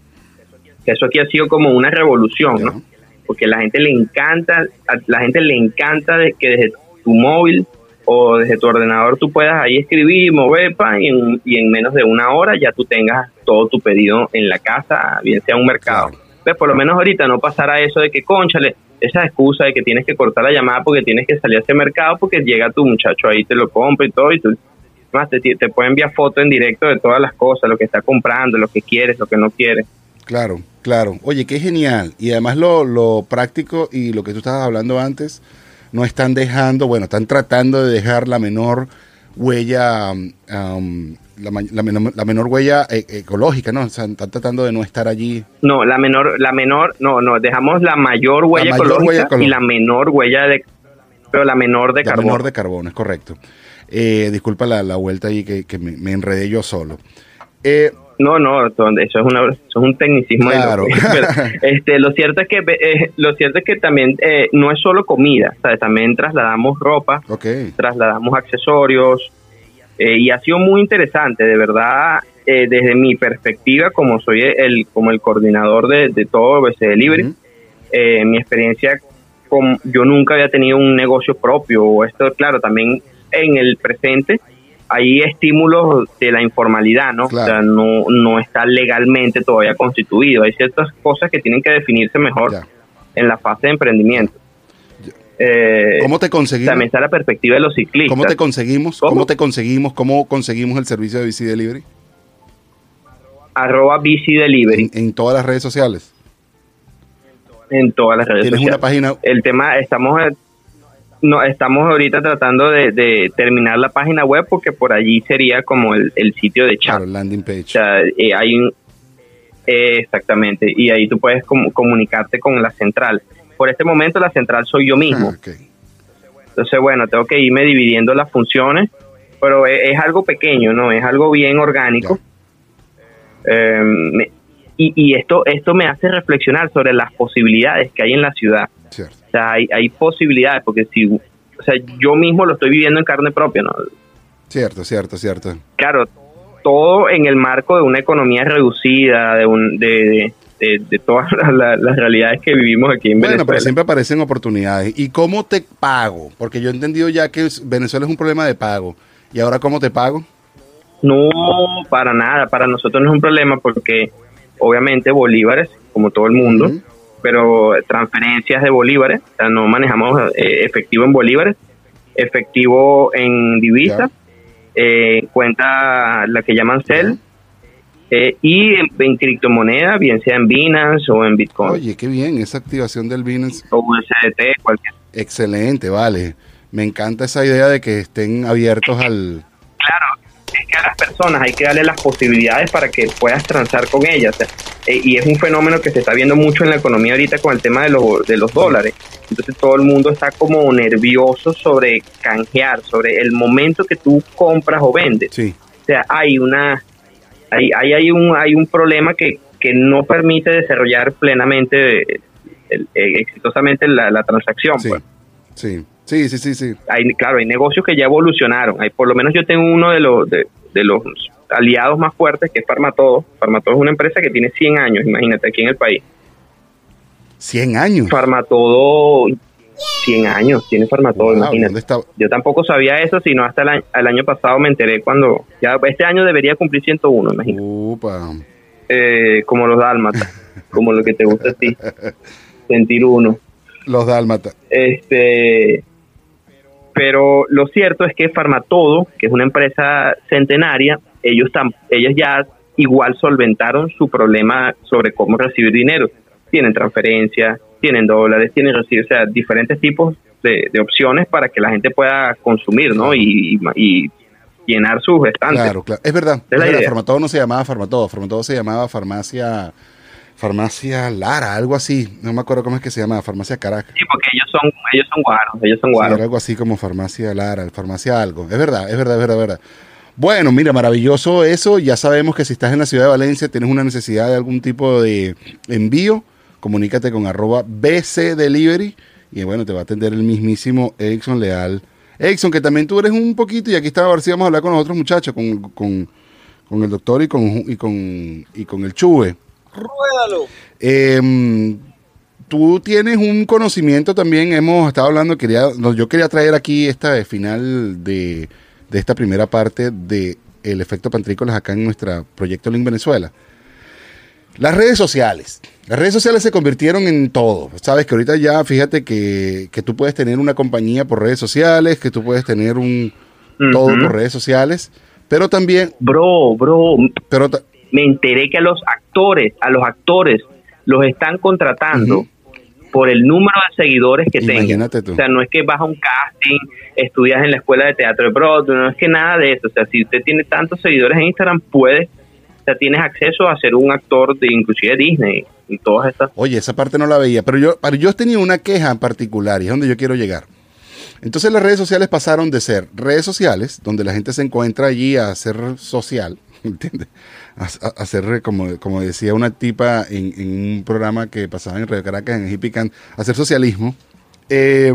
Eso aquí ha sido como una revolución, Ya. ¿no? Porque la gente le encanta, a la gente le encanta de que desde tu móvil o desde tu ordenador tú puedas ahí escribir, mover, pa, y en, y en menos de una hora ya tú tengas todo tu pedido en la casa, bien sea un mercado. Claro. Pues por lo menos ahorita no pasará eso de que, conchale, esa excusa de que tienes que cortar la llamada porque tienes que salir a ese mercado porque llega tu muchacho ahí, te lo compra y todo, y tú más te, te puede enviar fotos en directo de todas las cosas, lo que está comprando, lo que quieres, lo que no quieres. Claro, claro. Oye, qué genial. Y además lo, lo práctico y lo que tú estabas hablando antes, no están dejando, bueno, están tratando de dejar la menor huella, um, la, la menor, la menor huella eh, ecológica, ¿no? O sea, están tratando de no estar allí. No, la menor, la menor, no, no, dejamos la mayor huella, mayor ecológica, huella ecológica. y la menor huella de, pero la menor de la carbono. menor de carbono, es correcto. Eh, disculpa la, la vuelta ahí que, que me, me enredé yo solo. Eh, No, no, eso es, una, eso es un tecnicismo. Claro. loco. Pero, este, lo cierto es que eh, lo cierto es que también eh, no es solo comida, ¿sabes? también trasladamos ropa, ok, trasladamos accesorios eh, y ha sido muy interesante, de verdad, eh, desde mi perspectiva como soy el como el coordinador de, de todo BC Delivery, Ujú. eh, mi experiencia con, yo nunca había tenido un negocio propio, o esto claro, también en el presente hay estímulos de la informalidad, ¿no? Claro. O sea, no, no está legalmente todavía constituido, hay ciertas cosas que tienen que definirse mejor ya. en la fase de emprendimiento. Eh, ¿Cómo te conseguimos? también está la perspectiva de los ciclistas. ¿Cómo te conseguimos? ¿Cómo? ¿Cómo te conseguimos? ¿Cómo conseguimos el servicio de Bici Delivery? arroba bici delivery En, en todas las redes sociales. en todas las redes Tienes una sociales. página El tema, estamos eh, no estamos ahorita tratando de, de terminar la página web porque por allí sería como el, el sitio de chat. Claro, landing page. O sea, eh, hay un eh, exactamente y ahí tú puedes com- comunicarte con la central. Por este momento la central soy yo mismo. Ah. Entonces, bueno, tengo que irme dividiendo las funciones, pero es, es algo pequeño, ¿no? Es algo bien orgánico. Eh, me- y y esto, esto me hace reflexionar sobre las posibilidades que hay en la ciudad. O sea, hay, hay posibilidades, porque si, o sea, yo mismo lo estoy viviendo en carne propia, ¿no? Cierto, cierto, cierto. Claro, todo en el marco de una economía reducida, de, un, de, de, de todas las, realidades que vivimos aquí en Bueno, Venezuela. pero siempre aparecen oportunidades. ¿Y cómo te pago? Porque yo he entendido ya que Venezuela es un problema de pago. ¿Y ahora cómo te pago? No, para nada, para nosotros no es un problema porque obviamente bolívares, como todo el mundo. Pero transferencias de bolívares, o sea, no manejamos eh, efectivo en bolívares, efectivo en divisa, eh, cuenta la que llaman CEL, eh, y en, en criptomoneda, bien sea en Binance o en Bitcoin Oye, qué bien, esa activación del Binance. o USDT, cualquier. Excelente, vale. Me encanta esa idea de que estén abiertos al... Claro, es que a las personas hay que darle las posibilidades para que puedas transar con ellas. Eh, y es un fenómeno que se está viendo mucho en la economía ahorita con el tema de los, de los dólares. Entonces todo el mundo está como nervioso sobre canjear, sobre el momento que tú compras o vendes. Sí. O sea, hay una hay, hay, hay un hay un problema que, que no permite desarrollar plenamente eh, eh, exitosamente la, la transacción. Sí, pues. sí, sí, sí, sí, sí. Hay, claro, hay negocios que ya evolucionaron. Hay, por lo menos yo tengo uno de los de, de los aliados más fuertes que es Farmatodo. Farmatodo es una empresa que tiene 100 años, imagínate, aquí en el país. 100 años. Farmatodo 100 años tiene Farmatodo, Wow, imagínate. Yo tampoco sabía eso, sino hasta el año, el año pasado me enteré cuando ya este año debería cumplir 101, imagínate. Upa. Eh, como los dálmatas, como lo que te gusta a ti, sentir uno. Los dálmatas. Este, pero lo cierto es que Farmatodo, que es una empresa centenaria, ellos tam- ellas ya igual solventaron su problema sobre cómo recibir dinero. Tienen transferencias, tienen dólares, tienen recibir, o sea, diferentes tipos de, de opciones para que la gente pueda consumir, ¿no? Y, y- y llenar sus estantes. Claro, claro. Es verdad. Es la verdad. Farmatodo no se llamaba Farmatodo. Farmatodo se llamaba Farmacia. Farmacia Lara, algo así. No me acuerdo cómo es que se llamaba. Farmacia Caracas. Sí, porque ellos son, ellos son guaros, ellos son Sí, guaros. era algo así como Farmacia Lara, Farmacia algo. Es verdad, es verdad, es verdad, es verdad. Bueno, mira, maravilloso eso. Ya sabemos que si estás en la ciudad de Valencia, tienes una necesidad de algún tipo de envío, comunícate con arroba BC Delivery y bueno, te va a atender el mismísimo Erickson Leal. Erickson, que también tú eres un poquito, y aquí está, a ver si vamos a hablar con los otros muchachos, con, con, con el doctor y con, y con, y con el Chuve. Ruédalo. Eh, tú tienes un conocimiento también, hemos estado hablando, quería, no, yo quería traer aquí esta final de, de esta primera parte de el efecto pantrícolas acá en nuestro proyecto Link Venezuela. Las redes sociales. Las redes sociales se convirtieron en todo. Sabes que ahorita ya, fíjate que, que tú puedes tener una compañía por redes sociales, que tú puedes tener un todo por redes sociales, pero también, Bro, bro, pero me enteré que a los actores, a los actores los están contratando por el número de seguidores que tengan. Imagínate tú. O sea, no es que vas a un casting, estudias en la escuela de teatro de Broadway, no es que nada de eso. O sea, si usted tiene tantos seguidores en Instagram, puede, o sea, tienes acceso a ser un actor de inclusive Disney y todas estas. Oye, esa parte no la veía, pero yo, pero yo tenía una queja en particular y es donde yo quiero llegar. Entonces las redes sociales pasaron de ser redes sociales, donde la gente se encuentra allí a hacer social, ¿entiendes? Hacer, como, como decía una tipa en, en un programa que pasaba en Radio Caracas, en Hippie Can, hacer socialismo. Eh,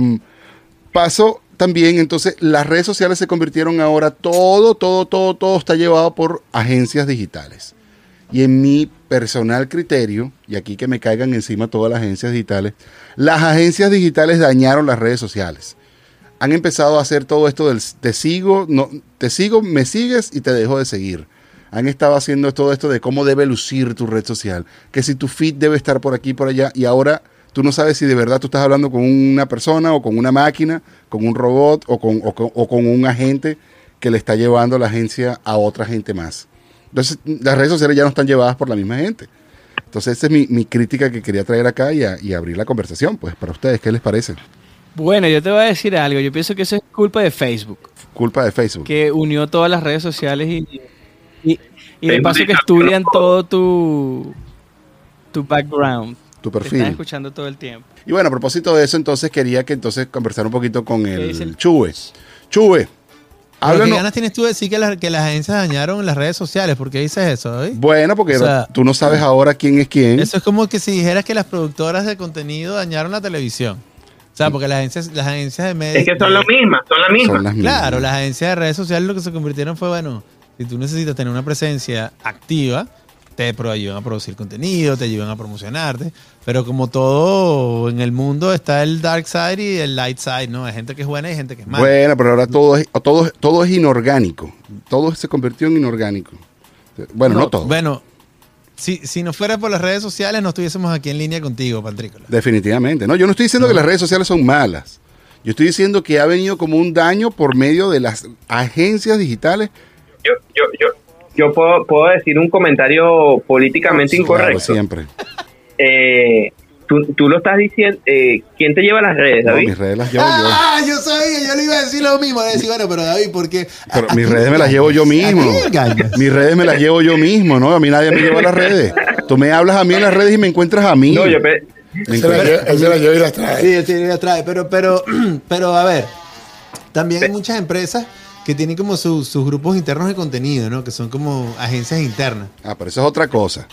pasó también, entonces las redes sociales se convirtieron ahora, todo, todo, todo, todo está llevado por agencias digitales. Y en mi personal criterio, y aquí que me caigan encima todas las agencias digitales, las agencias digitales dañaron las redes sociales. Han empezado a hacer todo esto del te sigo, no, te sigo, me sigues y te dejo de seguir. Han estado haciendo todo esto de cómo debe lucir tu red social, que si tu feed debe estar por aquí por allá y ahora tú no sabes si de verdad tú estás hablando con una persona o con una máquina, con un robot o con, o con, o con un agente que le está llevando la agencia a otra gente más. Entonces, las redes sociales ya no están llevadas por la misma gente. Entonces, esa es mi, mi crítica que quería traer acá y, a- y abrir la conversación. Pues, para ustedes, ¿qué les parece? Bueno, yo te voy a decir algo. Yo pienso que eso es culpa de Facebook, Culpa de Facebook. que unió todas las redes sociales y, y, y de paso que estudian todo tu, tu background. Tu Te están perfil. escuchando todo el tiempo. Y bueno, a propósito de eso, entonces quería que entonces conversar un poquito con el el- Chuve. Chuve, Pero ¿Qué ganas tienes tú de decir que, las- que las agencias dañaron las redes sociales? ¿Por qué dices eso? eh? Bueno, porque O sea, tú no sabes ahora quién es quién. Eso es como que si dijeras que las productoras de contenido dañaron la televisión. O sea, porque las agencias, las agencias de medios. Es que son las mismas. Son las mismas. Claro, las agencias de redes sociales lo que se convirtieron fue, bueno, si tú necesitas tener una presencia activa, te ayudan a producir contenido, te ayudan a promocionarte, pero como todo en el mundo está el dark side y el light side, ¿no? Hay gente que es buena y hay gente que es mala. Bueno, pero ahora todo es, todo, todo es inorgánico. Todo se convirtió en inorgánico. Bueno, no, todo. Bueno, si, si no fuera por las redes sociales, no estuviésemos aquí en línea contigo, Pantrícola. Definitivamente. No, yo no estoy diciendo que las redes sociales son malas. Yo estoy diciendo que ha venido como un daño por medio de las agencias digitales. Yo, yo, yo, yo puedo, puedo decir un comentario políticamente Claro, incorrecto. siempre. Eh, tú, tú lo estás diciendo, eh, ¿quién te lleva las redes, No, David? mis redes las llevo yo. Ah, yo sabía, yo le iba a decir lo mismo. Le decía, bueno, pero David, ¿por qué? Pero ¿A- a mis redes me las llevo yo ¿A mismo. Mis redes me las llevo yo mismo, ¿no? A mí nadie me lleva las redes. Tú me hablas a mí en las redes y me encuentras a mí. No, yo pe- Me Él se la encuentras- lleva- él se la lleva y la trae. Sí, él tiene la trae, pero, pero, pero a ver, también hay muchas empresas que tienen como su- sus grupos internos de contenido, ¿no? Que son como agencias internas. Ah, pero eso es otra cosa.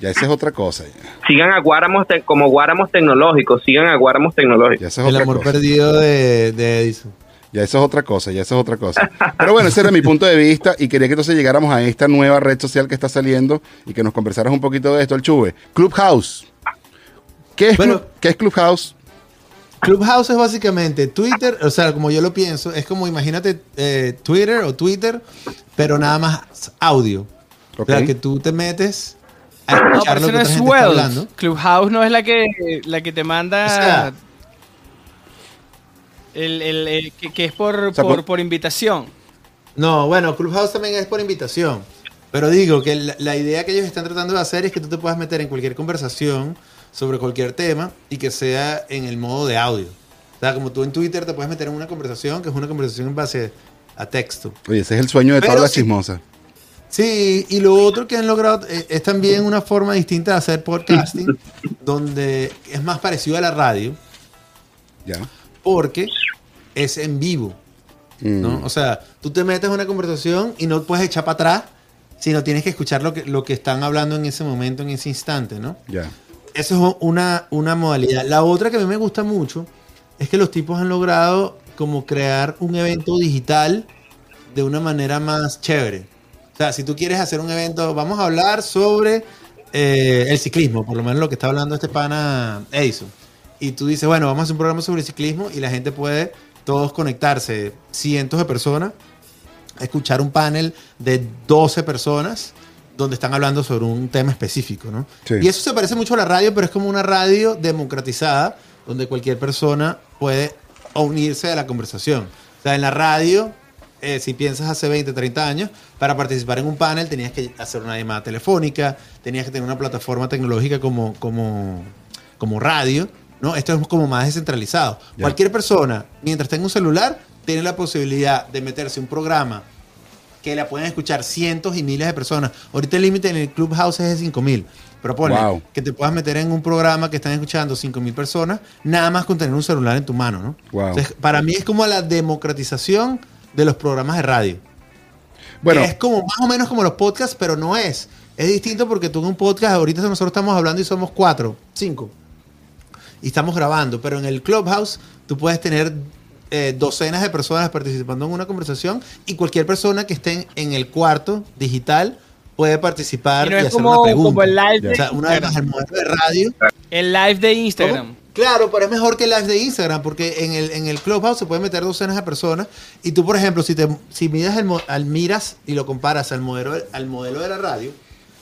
Ya esa es otra cosa. Ya, sigan a Guáramos te- como Guáramos Tecnológicos, sigan a Guáramos Tecnológicos. Ya esa es El otra amor cosa. perdido de, de Edison. Ya eso es otra cosa, ya eso es otra cosa. Pero bueno, ese era mi punto de vista y quería que entonces llegáramos a esta nueva red social que está saliendo y que nos conversaras un poquito de esto, el chuve. Clubhouse. ¿Qué es, Bueno. Club- ¿qué es Clubhouse? Clubhouse es básicamente Twitter, o sea, como yo lo pienso, es como imagínate eh, Twitter o Twitter, pero nada más audio. O sea, que tú te metes a No, escuchar pero lo que no otra es gente está Wealth. hablando. Clubhouse no es la que, la que te manda. O sea- el, el- el- que, que es por, sea, por, por- por invitación. No, bueno, Clubhouse también es por invitación. Pero digo que la, la idea que ellos están tratando de hacer es que tú te puedas meter en cualquier conversación sobre cualquier tema y que sea en el modo de audio. O sea, como tú en Twitter te puedes meter en una conversación que es una conversación en base a texto. Oye, ese es el sueño de todas las sí. chismosas. Sí, y lo otro que han logrado eh, es también una forma distinta de hacer podcasting, donde es más parecido a la radio, Ya. porque es en vivo. Mm. ¿no? O sea, tú te metes en una conversación y no puedes echar para atrás, sino tienes que escuchar lo que, lo que están hablando en ese momento, en ese instante, ¿no? Ya. Eso es una, una modalidad. La otra que a mí me gusta mucho es que los tipos han logrado como crear un evento digital de una manera más chévere. O sea, si tú quieres hacer un evento, vamos a hablar sobre eh, el ciclismo, por lo menos lo que está hablando este pana Edison. Y tú dices, bueno, vamos a hacer un programa sobre el ciclismo y la gente puede todos conectarse, cientos de personas, escuchar un panel de 12 personas donde están hablando sobre un tema específico, ¿no? Sí. Y eso se parece mucho a la radio, pero es como una radio democratizada, donde cualquier persona puede unirse a la conversación. O sea, en la radio, eh, si piensas hace 20, 30 años, para participar en un panel tenías que hacer una llamada telefónica, tenías que tener una plataforma tecnológica como, como, como radio, ¿no? Esto es como más descentralizado. Ya. Cualquier persona, mientras tenga un celular, tiene la posibilidad de meterse un programa que la pueden escuchar cientos y miles de personas. Ahorita el límite en el Clubhouse es de 5000. Pero ponle Wow. que te puedas meter en un programa que están escuchando 5000 personas, nada más con tener un celular en tu mano, ¿no? Wow. Entonces, para mí es como la democratización de los programas de radio. Bueno, Que es como más o menos como los podcasts, pero no es. Es distinto porque tú en un podcast, ahorita nosotros estamos hablando y somos cuatro, cinco. Y estamos grabando, pero en el Clubhouse tú puedes tener eh, docenas de personas participando en una conversación y cualquier persona que esté en, el cuarto digital puede participar Y y, no es hacer como- una pregunta. como el live O de sea, una vez más, el modelo de radio El live de Instagram. ¿Cómo? Claro, pero es mejor que el live de Instagram, porque en el, en el Clubhouse se puede meter docenas de personas. Y tú, por ejemplo, si te si miras, el, al, miras y lo comparas al modelo, al modelo de la radio,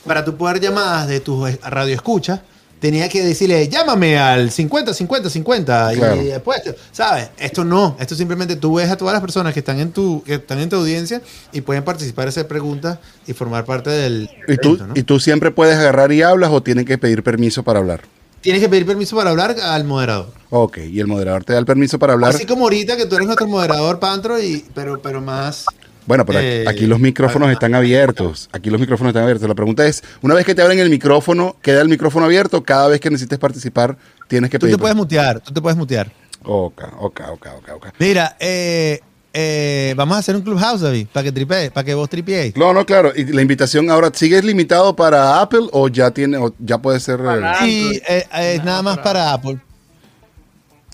para tú poder llamadas de tus eh, radio escuchas, tenía que decirle, llámame al 50, 50, 50. Claro. Y después, ¿sabes? Esto no. Esto simplemente tú ves a todas las personas que están en tu, que están en tu audiencia y pueden participar, hacer preguntas y formar parte del. ¿y tú. ¿y tú siempre puedes agarrar y hablas o tienen que pedir permiso para hablar? Tienes que pedir permiso para hablar al moderador. Ok, y el moderador te da el permiso para hablar. Así como ahorita que tú eres nuestro moderador, Pantro, y, pero, pero más. Bueno, pero aquí- Eh, aquí los micrófonos ah, están abiertos. Aquí los micrófonos están abiertos. La pregunta es, una vez que te abren el micrófono, ¿queda el micrófono abierto? Cada vez que necesites participar, tienes que Tú pedir. te puedes mutear, tú te puedes mutear. Ok, ok, ok, ok, ok. Mira, eh, eh, vamos a hacer un clubhouse, David, para que tripe, para que vos tripiéis. No, no, claro. ¿Y la invitación ahora sigue limitado para Apple o ya tiene, o ya puede ser? Y eh, eh, es nada más para Apple.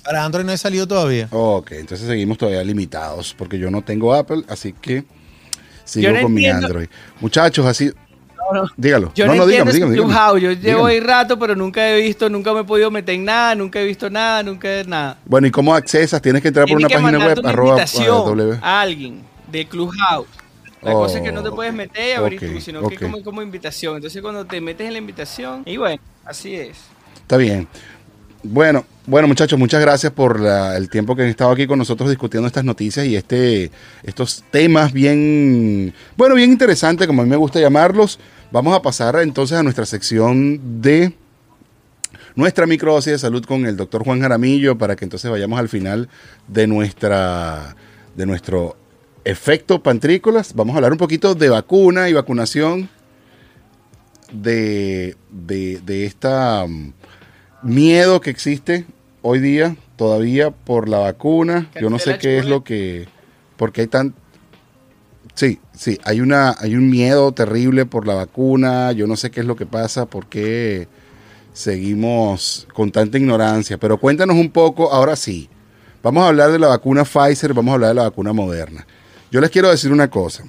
Para Android no he salido todavía. Ok, entonces seguimos todavía limitados porque yo no tengo Apple, así que sigo no con mi entiendo- Android. Muchachos, así. Dígalo. Yo no, no, no, entiendo dígame, dígame, Clubhouse. dígame. Yo llevo ahí Dígame. rato, pero nunca he visto, nunca me he podido meter en nada, nunca he visto nada, nunca he nada. Bueno, ¿y cómo accesas? Tienes que entrar por Tienes una que página web, una arroba, invitación ah, W. a alguien de Clubhouse. La cosa es que no te Oh, puedes meter y abrir ok, tú, sino ok. que como, como invitación. Entonces cuando te metes en la invitación, y bueno, así es. Está bien. Bueno, bueno muchachos, muchas gracias por la- el tiempo que han estado aquí con nosotros discutiendo estas noticias y este, estos temas bien, bueno, bien interesantes, como a mí me gusta llamarlos. Vamos a pasar entonces a nuestra sección de nuestra microdosis de salud con el doctor Juan Jaramillo para que entonces vayamos al final de nuestra de nuestro efecto pantrícolas. Vamos a hablar un poquito de vacuna y vacunación de, de, de esta miedo que existe hoy día todavía por la vacuna. Yo no sé qué es lo que porque hay tan Sí, sí, hay una hay un miedo terrible por la vacuna, yo no sé qué es lo que pasa, por qué seguimos con tanta ignorancia, pero cuéntanos un poco, ahora sí. Vamos a hablar de la vacuna Pfizer, vamos a hablar de la vacuna Moderna. Yo les quiero decir una cosa.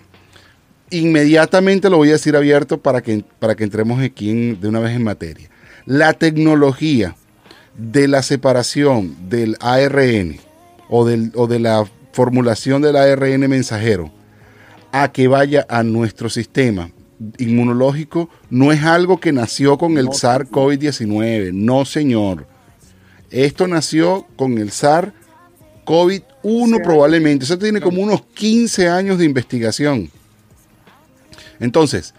Inmediatamente lo voy a decir abierto para que, para que entremos aquí de una vez en materia. La tecnología de la separación del ARN o, del, o de la formulación del ARN mensajero a que vaya a nuestro sistema inmunológico no es algo que nació con el SARS-CoV-19, no señor. Esto nació con el SARS-CoV-1 probablemente. Eso tiene como unos 15 años de investigación. Entonces,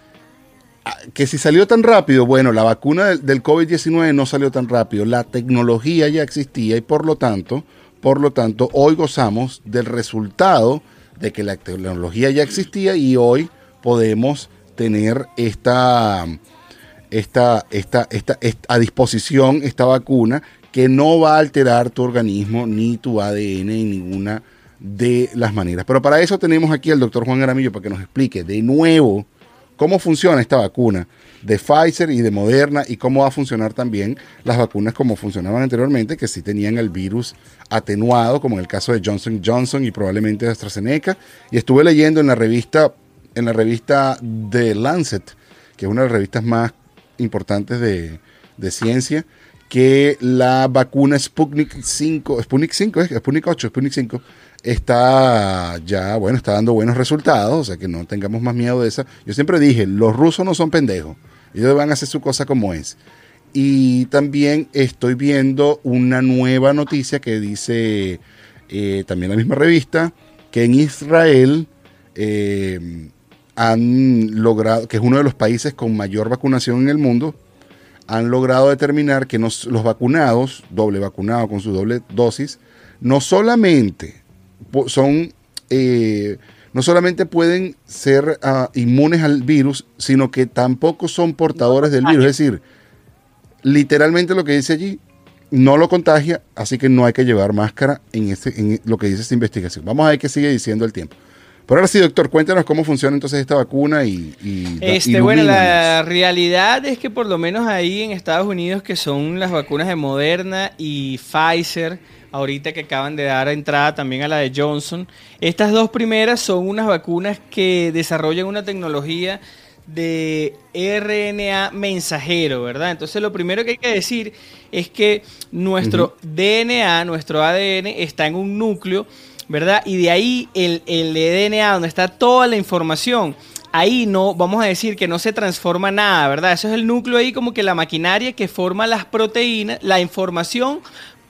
que si salió tan rápido, bueno, la vacuna del, del COVID-19 no salió tan rápido, la tecnología ya existía y por lo tanto, por lo tanto, hoy gozamos del resultado de que la tecnología ya existía y hoy podemos tener esta, esta, esta, esta, a disposición esta vacuna que no va a alterar tu organismo ni tu ADN en ninguna de las maneras. Pero para eso tenemos aquí al doctor Juan Garamillo para que nos explique de nuevo cómo funciona esta vacuna de Pfizer y de Moderna y cómo va a funcionar también las vacunas como funcionaban anteriormente, que sí tenían el virus atenuado, como en el caso de Johnson Johnson y probablemente de AstraZeneca. Y estuve leyendo en la revista, en la revista The Lancet, que es una de las revistas más importantes de, ciencia, que la vacuna Sputnik 5, Sputnik 5, ¿es? Sputnik 8, Sputnik 5, está ya, bueno, está dando buenos resultados, o sea que no tengamos más miedo de esa. Yo siempre dije, los rusos no son pendejos, ellos van a hacer su cosa como es. Y también estoy viendo una nueva noticia que dice eh, también la misma revista, que en Israel eh, han logrado, que es uno de los países con mayor vacunación en el mundo, han logrado determinar que los vacunados, doble vacunado con su doble dosis, no solamente son, eh, no solamente pueden ser ah, inmunes al virus, sino que tampoco son portadores del virus. Es decir, literalmente lo que dice allí no lo contagia, así que no hay que llevar máscara en, este, en lo que dice esta investigación. Vamos a ver qué sigue diciendo el tiempo. Pero ahora sí, doctor, cuéntanos cómo funciona entonces esta vacuna y... y Este, bueno, la realidad es que por lo menos ahí en Estados Unidos, que son las vacunas de Moderna y Pfizer, ahorita que acaban de dar entrada también a la de Johnson, estas dos primeras son unas vacunas que desarrollan una tecnología de RNA mensajero, ¿verdad? Entonces lo primero que hay que decir es que nuestro DNA, nuestro ADN está en un núcleo, ¿verdad? Y de ahí el, el DNA, donde está toda la información, ahí no, vamos a decir que no se transforma nada, ¿verdad? Eso es el núcleo ahí como que la maquinaria que forma las proteínas, la información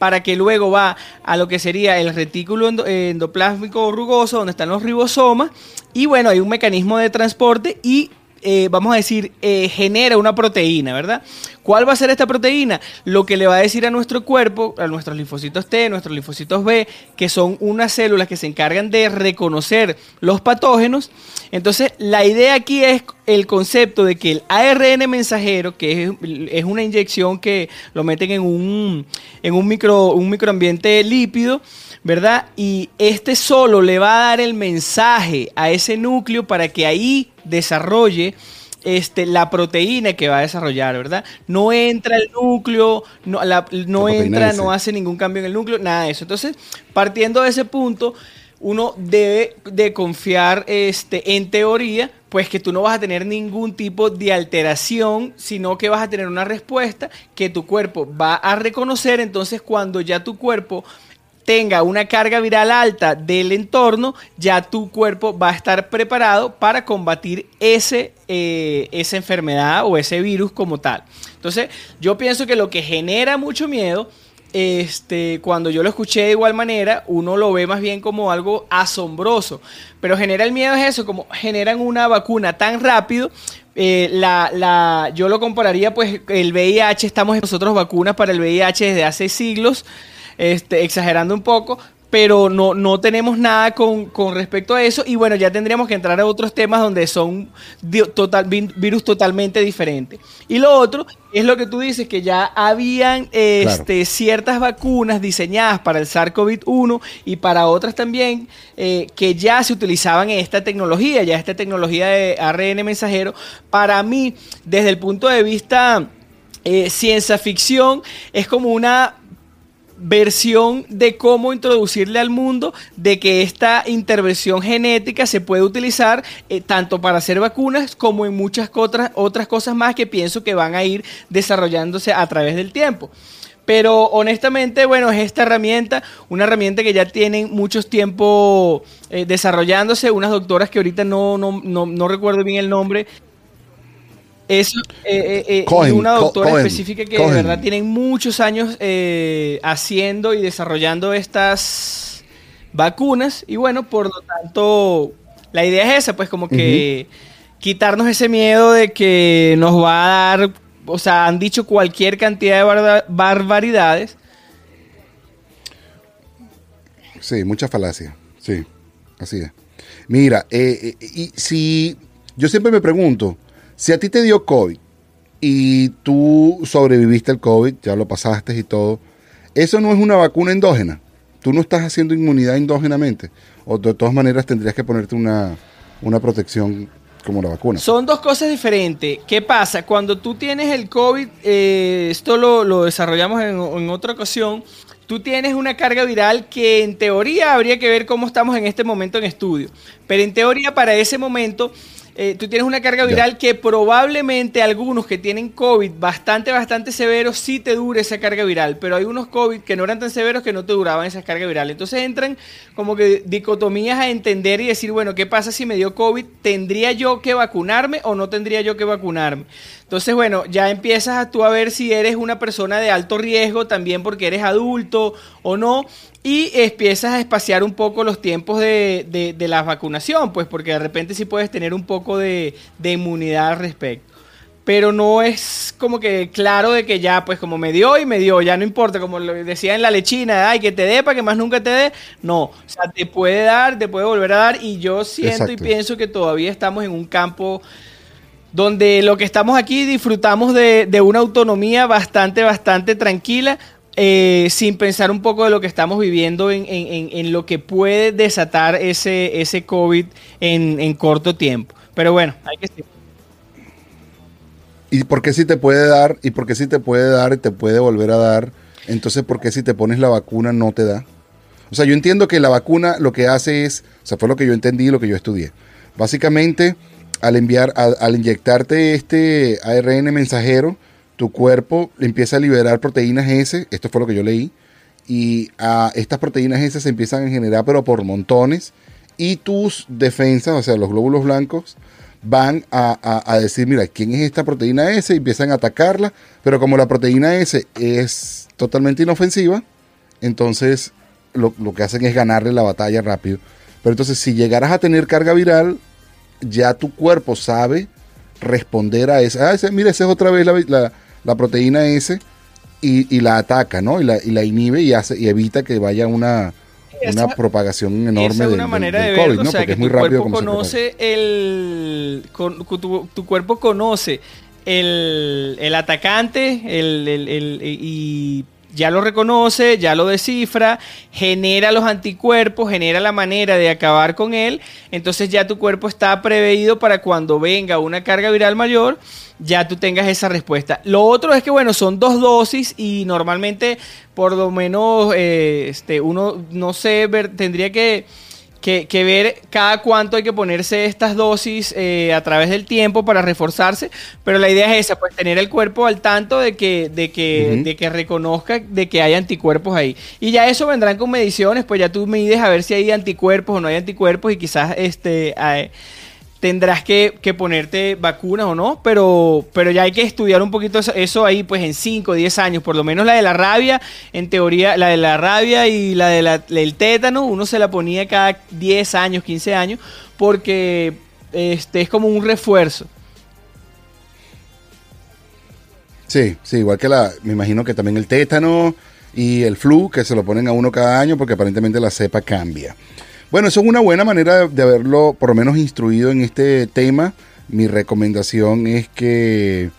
para que luego va a lo que sería el retículo eh, endoplásmico rugoso, donde están los ribosomas, y bueno, hay un mecanismo de transporte y eh, vamos a decir, eh, genera una proteína, ¿verdad? ¿Cuál va a ser esta proteína? Lo que le va a decir a nuestro cuerpo, a nuestros linfocitos T, nuestros linfocitos B, que son unas células que se encargan de reconocer los patógenos. Entonces, la idea aquí es el concepto de que el ARN mensajero, que es, una inyección que lo meten en un, en un, micro, un microambiente lípido, ¿verdad? Y este solo le va a dar el mensaje a ese núcleo para que ahí desarrolle este, la proteína que va a desarrollar, ¿verdad? No entra el núcleo, no, la- no La entra, S. no hace ningún cambio en el núcleo, nada de eso. Entonces, partiendo de ese punto, uno debe de confiar este, en teoría, pues que tú no vas a tener ningún tipo de alteración, sino que vas a tener una respuesta que tu cuerpo va a reconocer. Entonces, cuando ya tu cuerpo tenga una carga viral alta del entorno, ya tu cuerpo va a estar preparado para combatir ese, eh, esa enfermedad o ese virus como tal. Entonces, yo pienso que lo que genera mucho miedo este, cuando yo lo escuché de igual manera, uno lo ve más bien como algo asombroso. Pero genera el miedo es eso, como generan una vacuna tan rápido. Eh, la, la, yo lo compararía, pues, el VIH, estamos nosotros vacunas para el VIH desde hace siglos, este, exagerando un poco, pero no, no tenemos nada con, con respecto a eso. Y bueno, ya tendríamos que entrar a otros temas donde son total, virus totalmente diferentes. Y lo otro es lo que tú dices, que ya habían este, ciertas vacunas diseñadas para el SARS-CoV-1 y para otras también eh, que ya se utilizaban en esta tecnología, ya esta tecnología de ARN mensajero. Para mí, desde el punto de vista eh, ciencia ficción, es como una versión de cómo introducirle al mundo de que esta intervención genética se puede utilizar eh, tanto para hacer vacunas como en muchas otras, otras cosas más que pienso que van a ir desarrollándose a través del tiempo. Pero honestamente, bueno, es esta herramienta, una herramienta que ya tienen muchos tiempo eh, desarrollándose, unas doctoras que ahorita no, no, no, no recuerdo bien el nombre, eso, eh, eh, eh, Cohen, una doctora Cohen, específica que Cohen. de verdad tienen muchos años eh, haciendo y desarrollando estas vacunas. Y bueno, por lo tanto, la idea es esa, pues como que quitarnos ese miedo de que nos va a dar, o sea, han dicho cualquier cantidad de barba- barbaridades. Sí, mucha falacia. Sí, así es. Mira, y si yo siempre me pregunto, si a ti te dio COVID y tú sobreviviste al COVID, ya lo pasaste y todo, eso no es una vacuna endógena. Tú no estás haciendo inmunidad endógenamente. O de todas maneras tendrías que ponerte una, una protección como la vacuna. Son dos cosas diferentes. ¿Qué pasa? Cuando tú tienes el COVID, eh, esto lo, lo desarrollamos en, en otra ocasión, tú tienes una carga viral que en teoría habría que ver cómo estamos en este momento en estudio. Pero en teoría para ese momento... eh, tú tienes una carga viral que probablemente algunos que tienen COVID bastante, bastante severos sí te dure esa carga viral, pero hay unos COVID que no eran tan severos que no te duraban esa carga viral. Entonces entran como que dicotomías a entender y decir, bueno, ¿qué pasa si me dio COVID? ¿Tendría yo que vacunarme o no tendría yo que vacunarme? Entonces, bueno, ya empiezas a tú a ver si eres una persona de alto riesgo también porque eres adulto o no. Y empiezas a espaciar un poco los tiempos de, de- de la vacunación, pues porque de repente sí puedes tener un poco de, de inmunidad al respecto. Pero no es como que claro de que ya, pues como me dio y me dio, ya no importa, como lo decía en la lechina, ay, que te dé para que más nunca te dé. No, o sea, te puede dar, te puede volver a dar y yo siento y pienso que todavía estamos en un campo donde lo que estamos aquí disfrutamos de, de una autonomía bastante, bastante tranquila, eh, sin pensar un poco de lo que estamos viviendo en, en- en- en lo que puede desatar ese, ese COVID en, en corto tiempo. Pero bueno, hay que seguir. ¿Y por qué si te puede dar? ¿Y por qué si te puede dar y te puede volver a dar? Entonces, ¿por qué si te pones la vacuna no te da? O sea, yo entiendo que la vacuna lo que hace es, o sea, fue lo que yo entendí y lo que yo estudié. Básicamente, al enviar, al, al inyectarte este ARN mensajero, tu cuerpo empieza a liberar proteínas S, esto fue lo que yo leí, y ah, estas proteínas S se empiezan a generar, pero por montones, y tus defensas, o sea, los glóbulos blancos, van a, a- decir, mira, ¿quién es esta proteína S? Y empiezan a atacarla, pero como la proteína S es totalmente inofensiva, entonces lo, lo que hacen es ganarle la batalla rápido. Pero entonces si llegaras a tener carga viral, ya tu cuerpo sabe responder a esa. Ah, mira, esa es otra vez la, la- la proteína S y, y la ataca, ¿no? Y la, y la inhibe y, hace, y evita que vaya una, Esa- una propagación enorme Esa es del, una del- manera del de verlo, COVID, ¿no? o sea, Porque que es muy tu rápido cuerpo conoce el con- tu, tu cuerpo conoce el, el atacante el, el- el- y ya lo reconoce, ya lo descifra, genera los anticuerpos, genera la manera de acabar con él, entonces ya tu cuerpo está preveído para cuando venga una carga viral mayor, ya tú tengas esa respuesta. Lo otro es que, bueno, son dos dosis y normalmente, por lo menos, eh, este, uno, no sé, ver- tendría que, que, que ver cada cuánto hay que ponerse estas dosis eh, a través del tiempo para reforzarse, pero la idea es esa, pues tener el cuerpo al tanto de que, de que, de que reconozca de que hay anticuerpos ahí. Y ya eso vendrán con mediciones, pues ya tú mides a ver si hay anticuerpos o no hay anticuerpos y quizás este... tendrás que, que ponerte vacunas o no, pero, pero ya hay que estudiar un poquito eso, ahí pues en 5 o 10 años, por lo menos la de la rabia, en teoría, la de la rabia y la- del tétano, uno se la ponía cada 10 años, 15 años, porque este es como un refuerzo. Sí, sí, igual que la, me imagino que también el tétano y el flu, que se lo ponen a uno cada año porque aparentemente la cepa cambia. Bueno, eso es una buena manera de, haberlo por lo menos instruido en este tema. Mi recomendación es que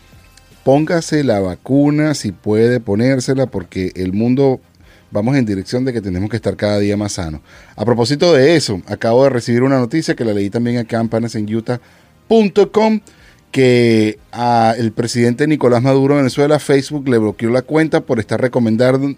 póngase la vacuna si puede ponérsela porque el mundo vamos en dirección de que tenemos que estar cada día más sanos. A propósito de eso, acabo de recibir una noticia que la leí también acá en panasenutah.com que a el presidente Nicolás Maduro de Venezuela, Facebook le bloqueó la cuenta por estar recomendando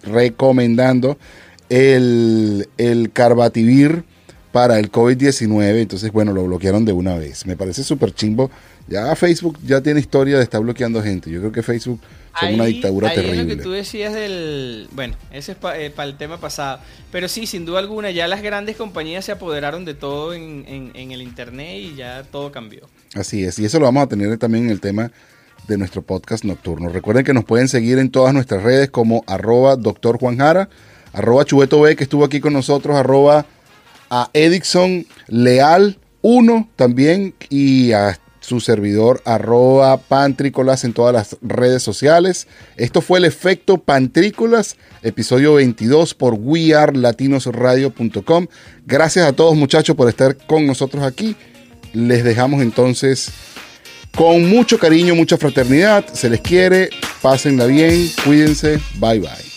el, el Carbativir para el COVID-19. Entonces, bueno, lo bloquearon de una vez. Me parece súper chimbo. Ya Facebook ya tiene historia de estar bloqueando gente. Yo creo que Facebook son una dictadura ahí es terrible. lo que tú decías del... Bueno, ese es para el tema pasado. Pero sí, sin duda alguna, ya las grandes compañías se apoderaron de todo en, en- en el Internet y ya todo cambió. Así es, y eso lo vamos a tener también en el tema de nuestro podcast nocturno. Recuerden que nos pueden seguir en todas nuestras redes como arroba doctor Juan Jara, arroba Chubeto B, que estuvo aquí con nosotros, arroba a Edison Leal 1 también, y a su servidor arroba Pantrícolas en todas las redes sociales. Esto fue el efecto Pantrícolas, episodio 22 por wearlatinosradio.com. Gracias a todos muchachos por estar con nosotros aquí. Les dejamos entonces con mucho cariño, mucha fraternidad. Se les quiere, pásenla bien, cuídense, bye bye.